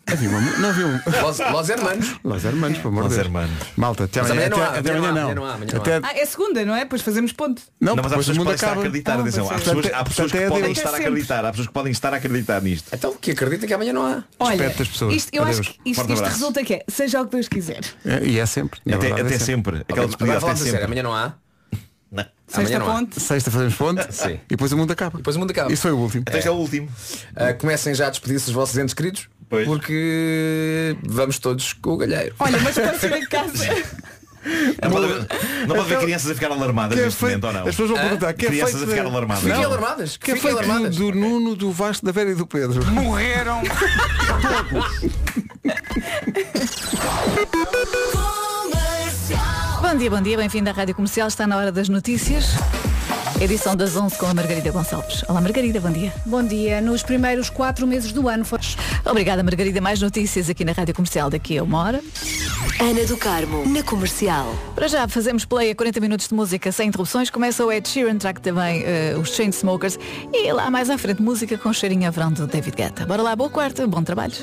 Havia uma, mu- não havia um. Los, Los Hermanos. Los Hermanos, pelo amor Los de Deus. Hermanos. Malta, até amanhã. Até, até amanhã não não. há, amanhã não há. Até, Ah, é segunda, não é? Pois fazemos ponto. não, Não, mas há depois pessoas que mundo podem estar a acaba. acreditar, Ah, atenção. Há pois é. pessoas, Portanto, há pessoas que portanto, é podem Deus. estar a Sempre. acreditar. Há pessoas que podem estar a acreditar nisto. Então, que acredita que amanhã não há. Olha, Respeito as pessoas. isto, eu acho Adeus. que isto, Forte isto abraço. resulta que é, seja o que Deus quiser. É, e é sempre. na Até, verdade, até é sempre. Aquela despedida falando até a sério, sempre. amanhã não há. Amanhã Sexta não há. ponte. Sexta fazemos ponte Sim. e depois o mundo acaba. Depois o mundo acaba. Isso foi o último. Este é o último. Ah, comecem já a despedir-se dos vossos entes queridos. Pois. Porque vamos todos com o galheiro. Olha, mas para ser em casa. Não pode haver, não pode haver crianças a ficar alarmadas Que é neste feito- momento ou não? As pessoas vão perguntar que é Crianças feito a ficar alarmadas. Fiquem Não. alarmadas. Que é Fiquem feito alarmadas. do Nuno, do Vasco, da Vera e do Pedro. Morreram. Bom dia, bom dia, bem-vindo à Rádio Comercial. Está na hora das notícias. Edição das 11 com a Margarida Gonçalves. Olá, Margarida, bom dia. Bom dia. Nos primeiros quatro meses do ano foi... Obrigada, Margarida. Mais notícias aqui na Rádio Comercial daqui a uma hora. Ana do Carmo, na comercial. Para já, fazemos play a 40 minutos de música sem interrupções. Começa o Ed Sheeran, track também eh, os Chainsmokers. E lá mais à frente, música com cheirinho a verão do David Guetta. Bora lá, boa quarta, bom trabalho.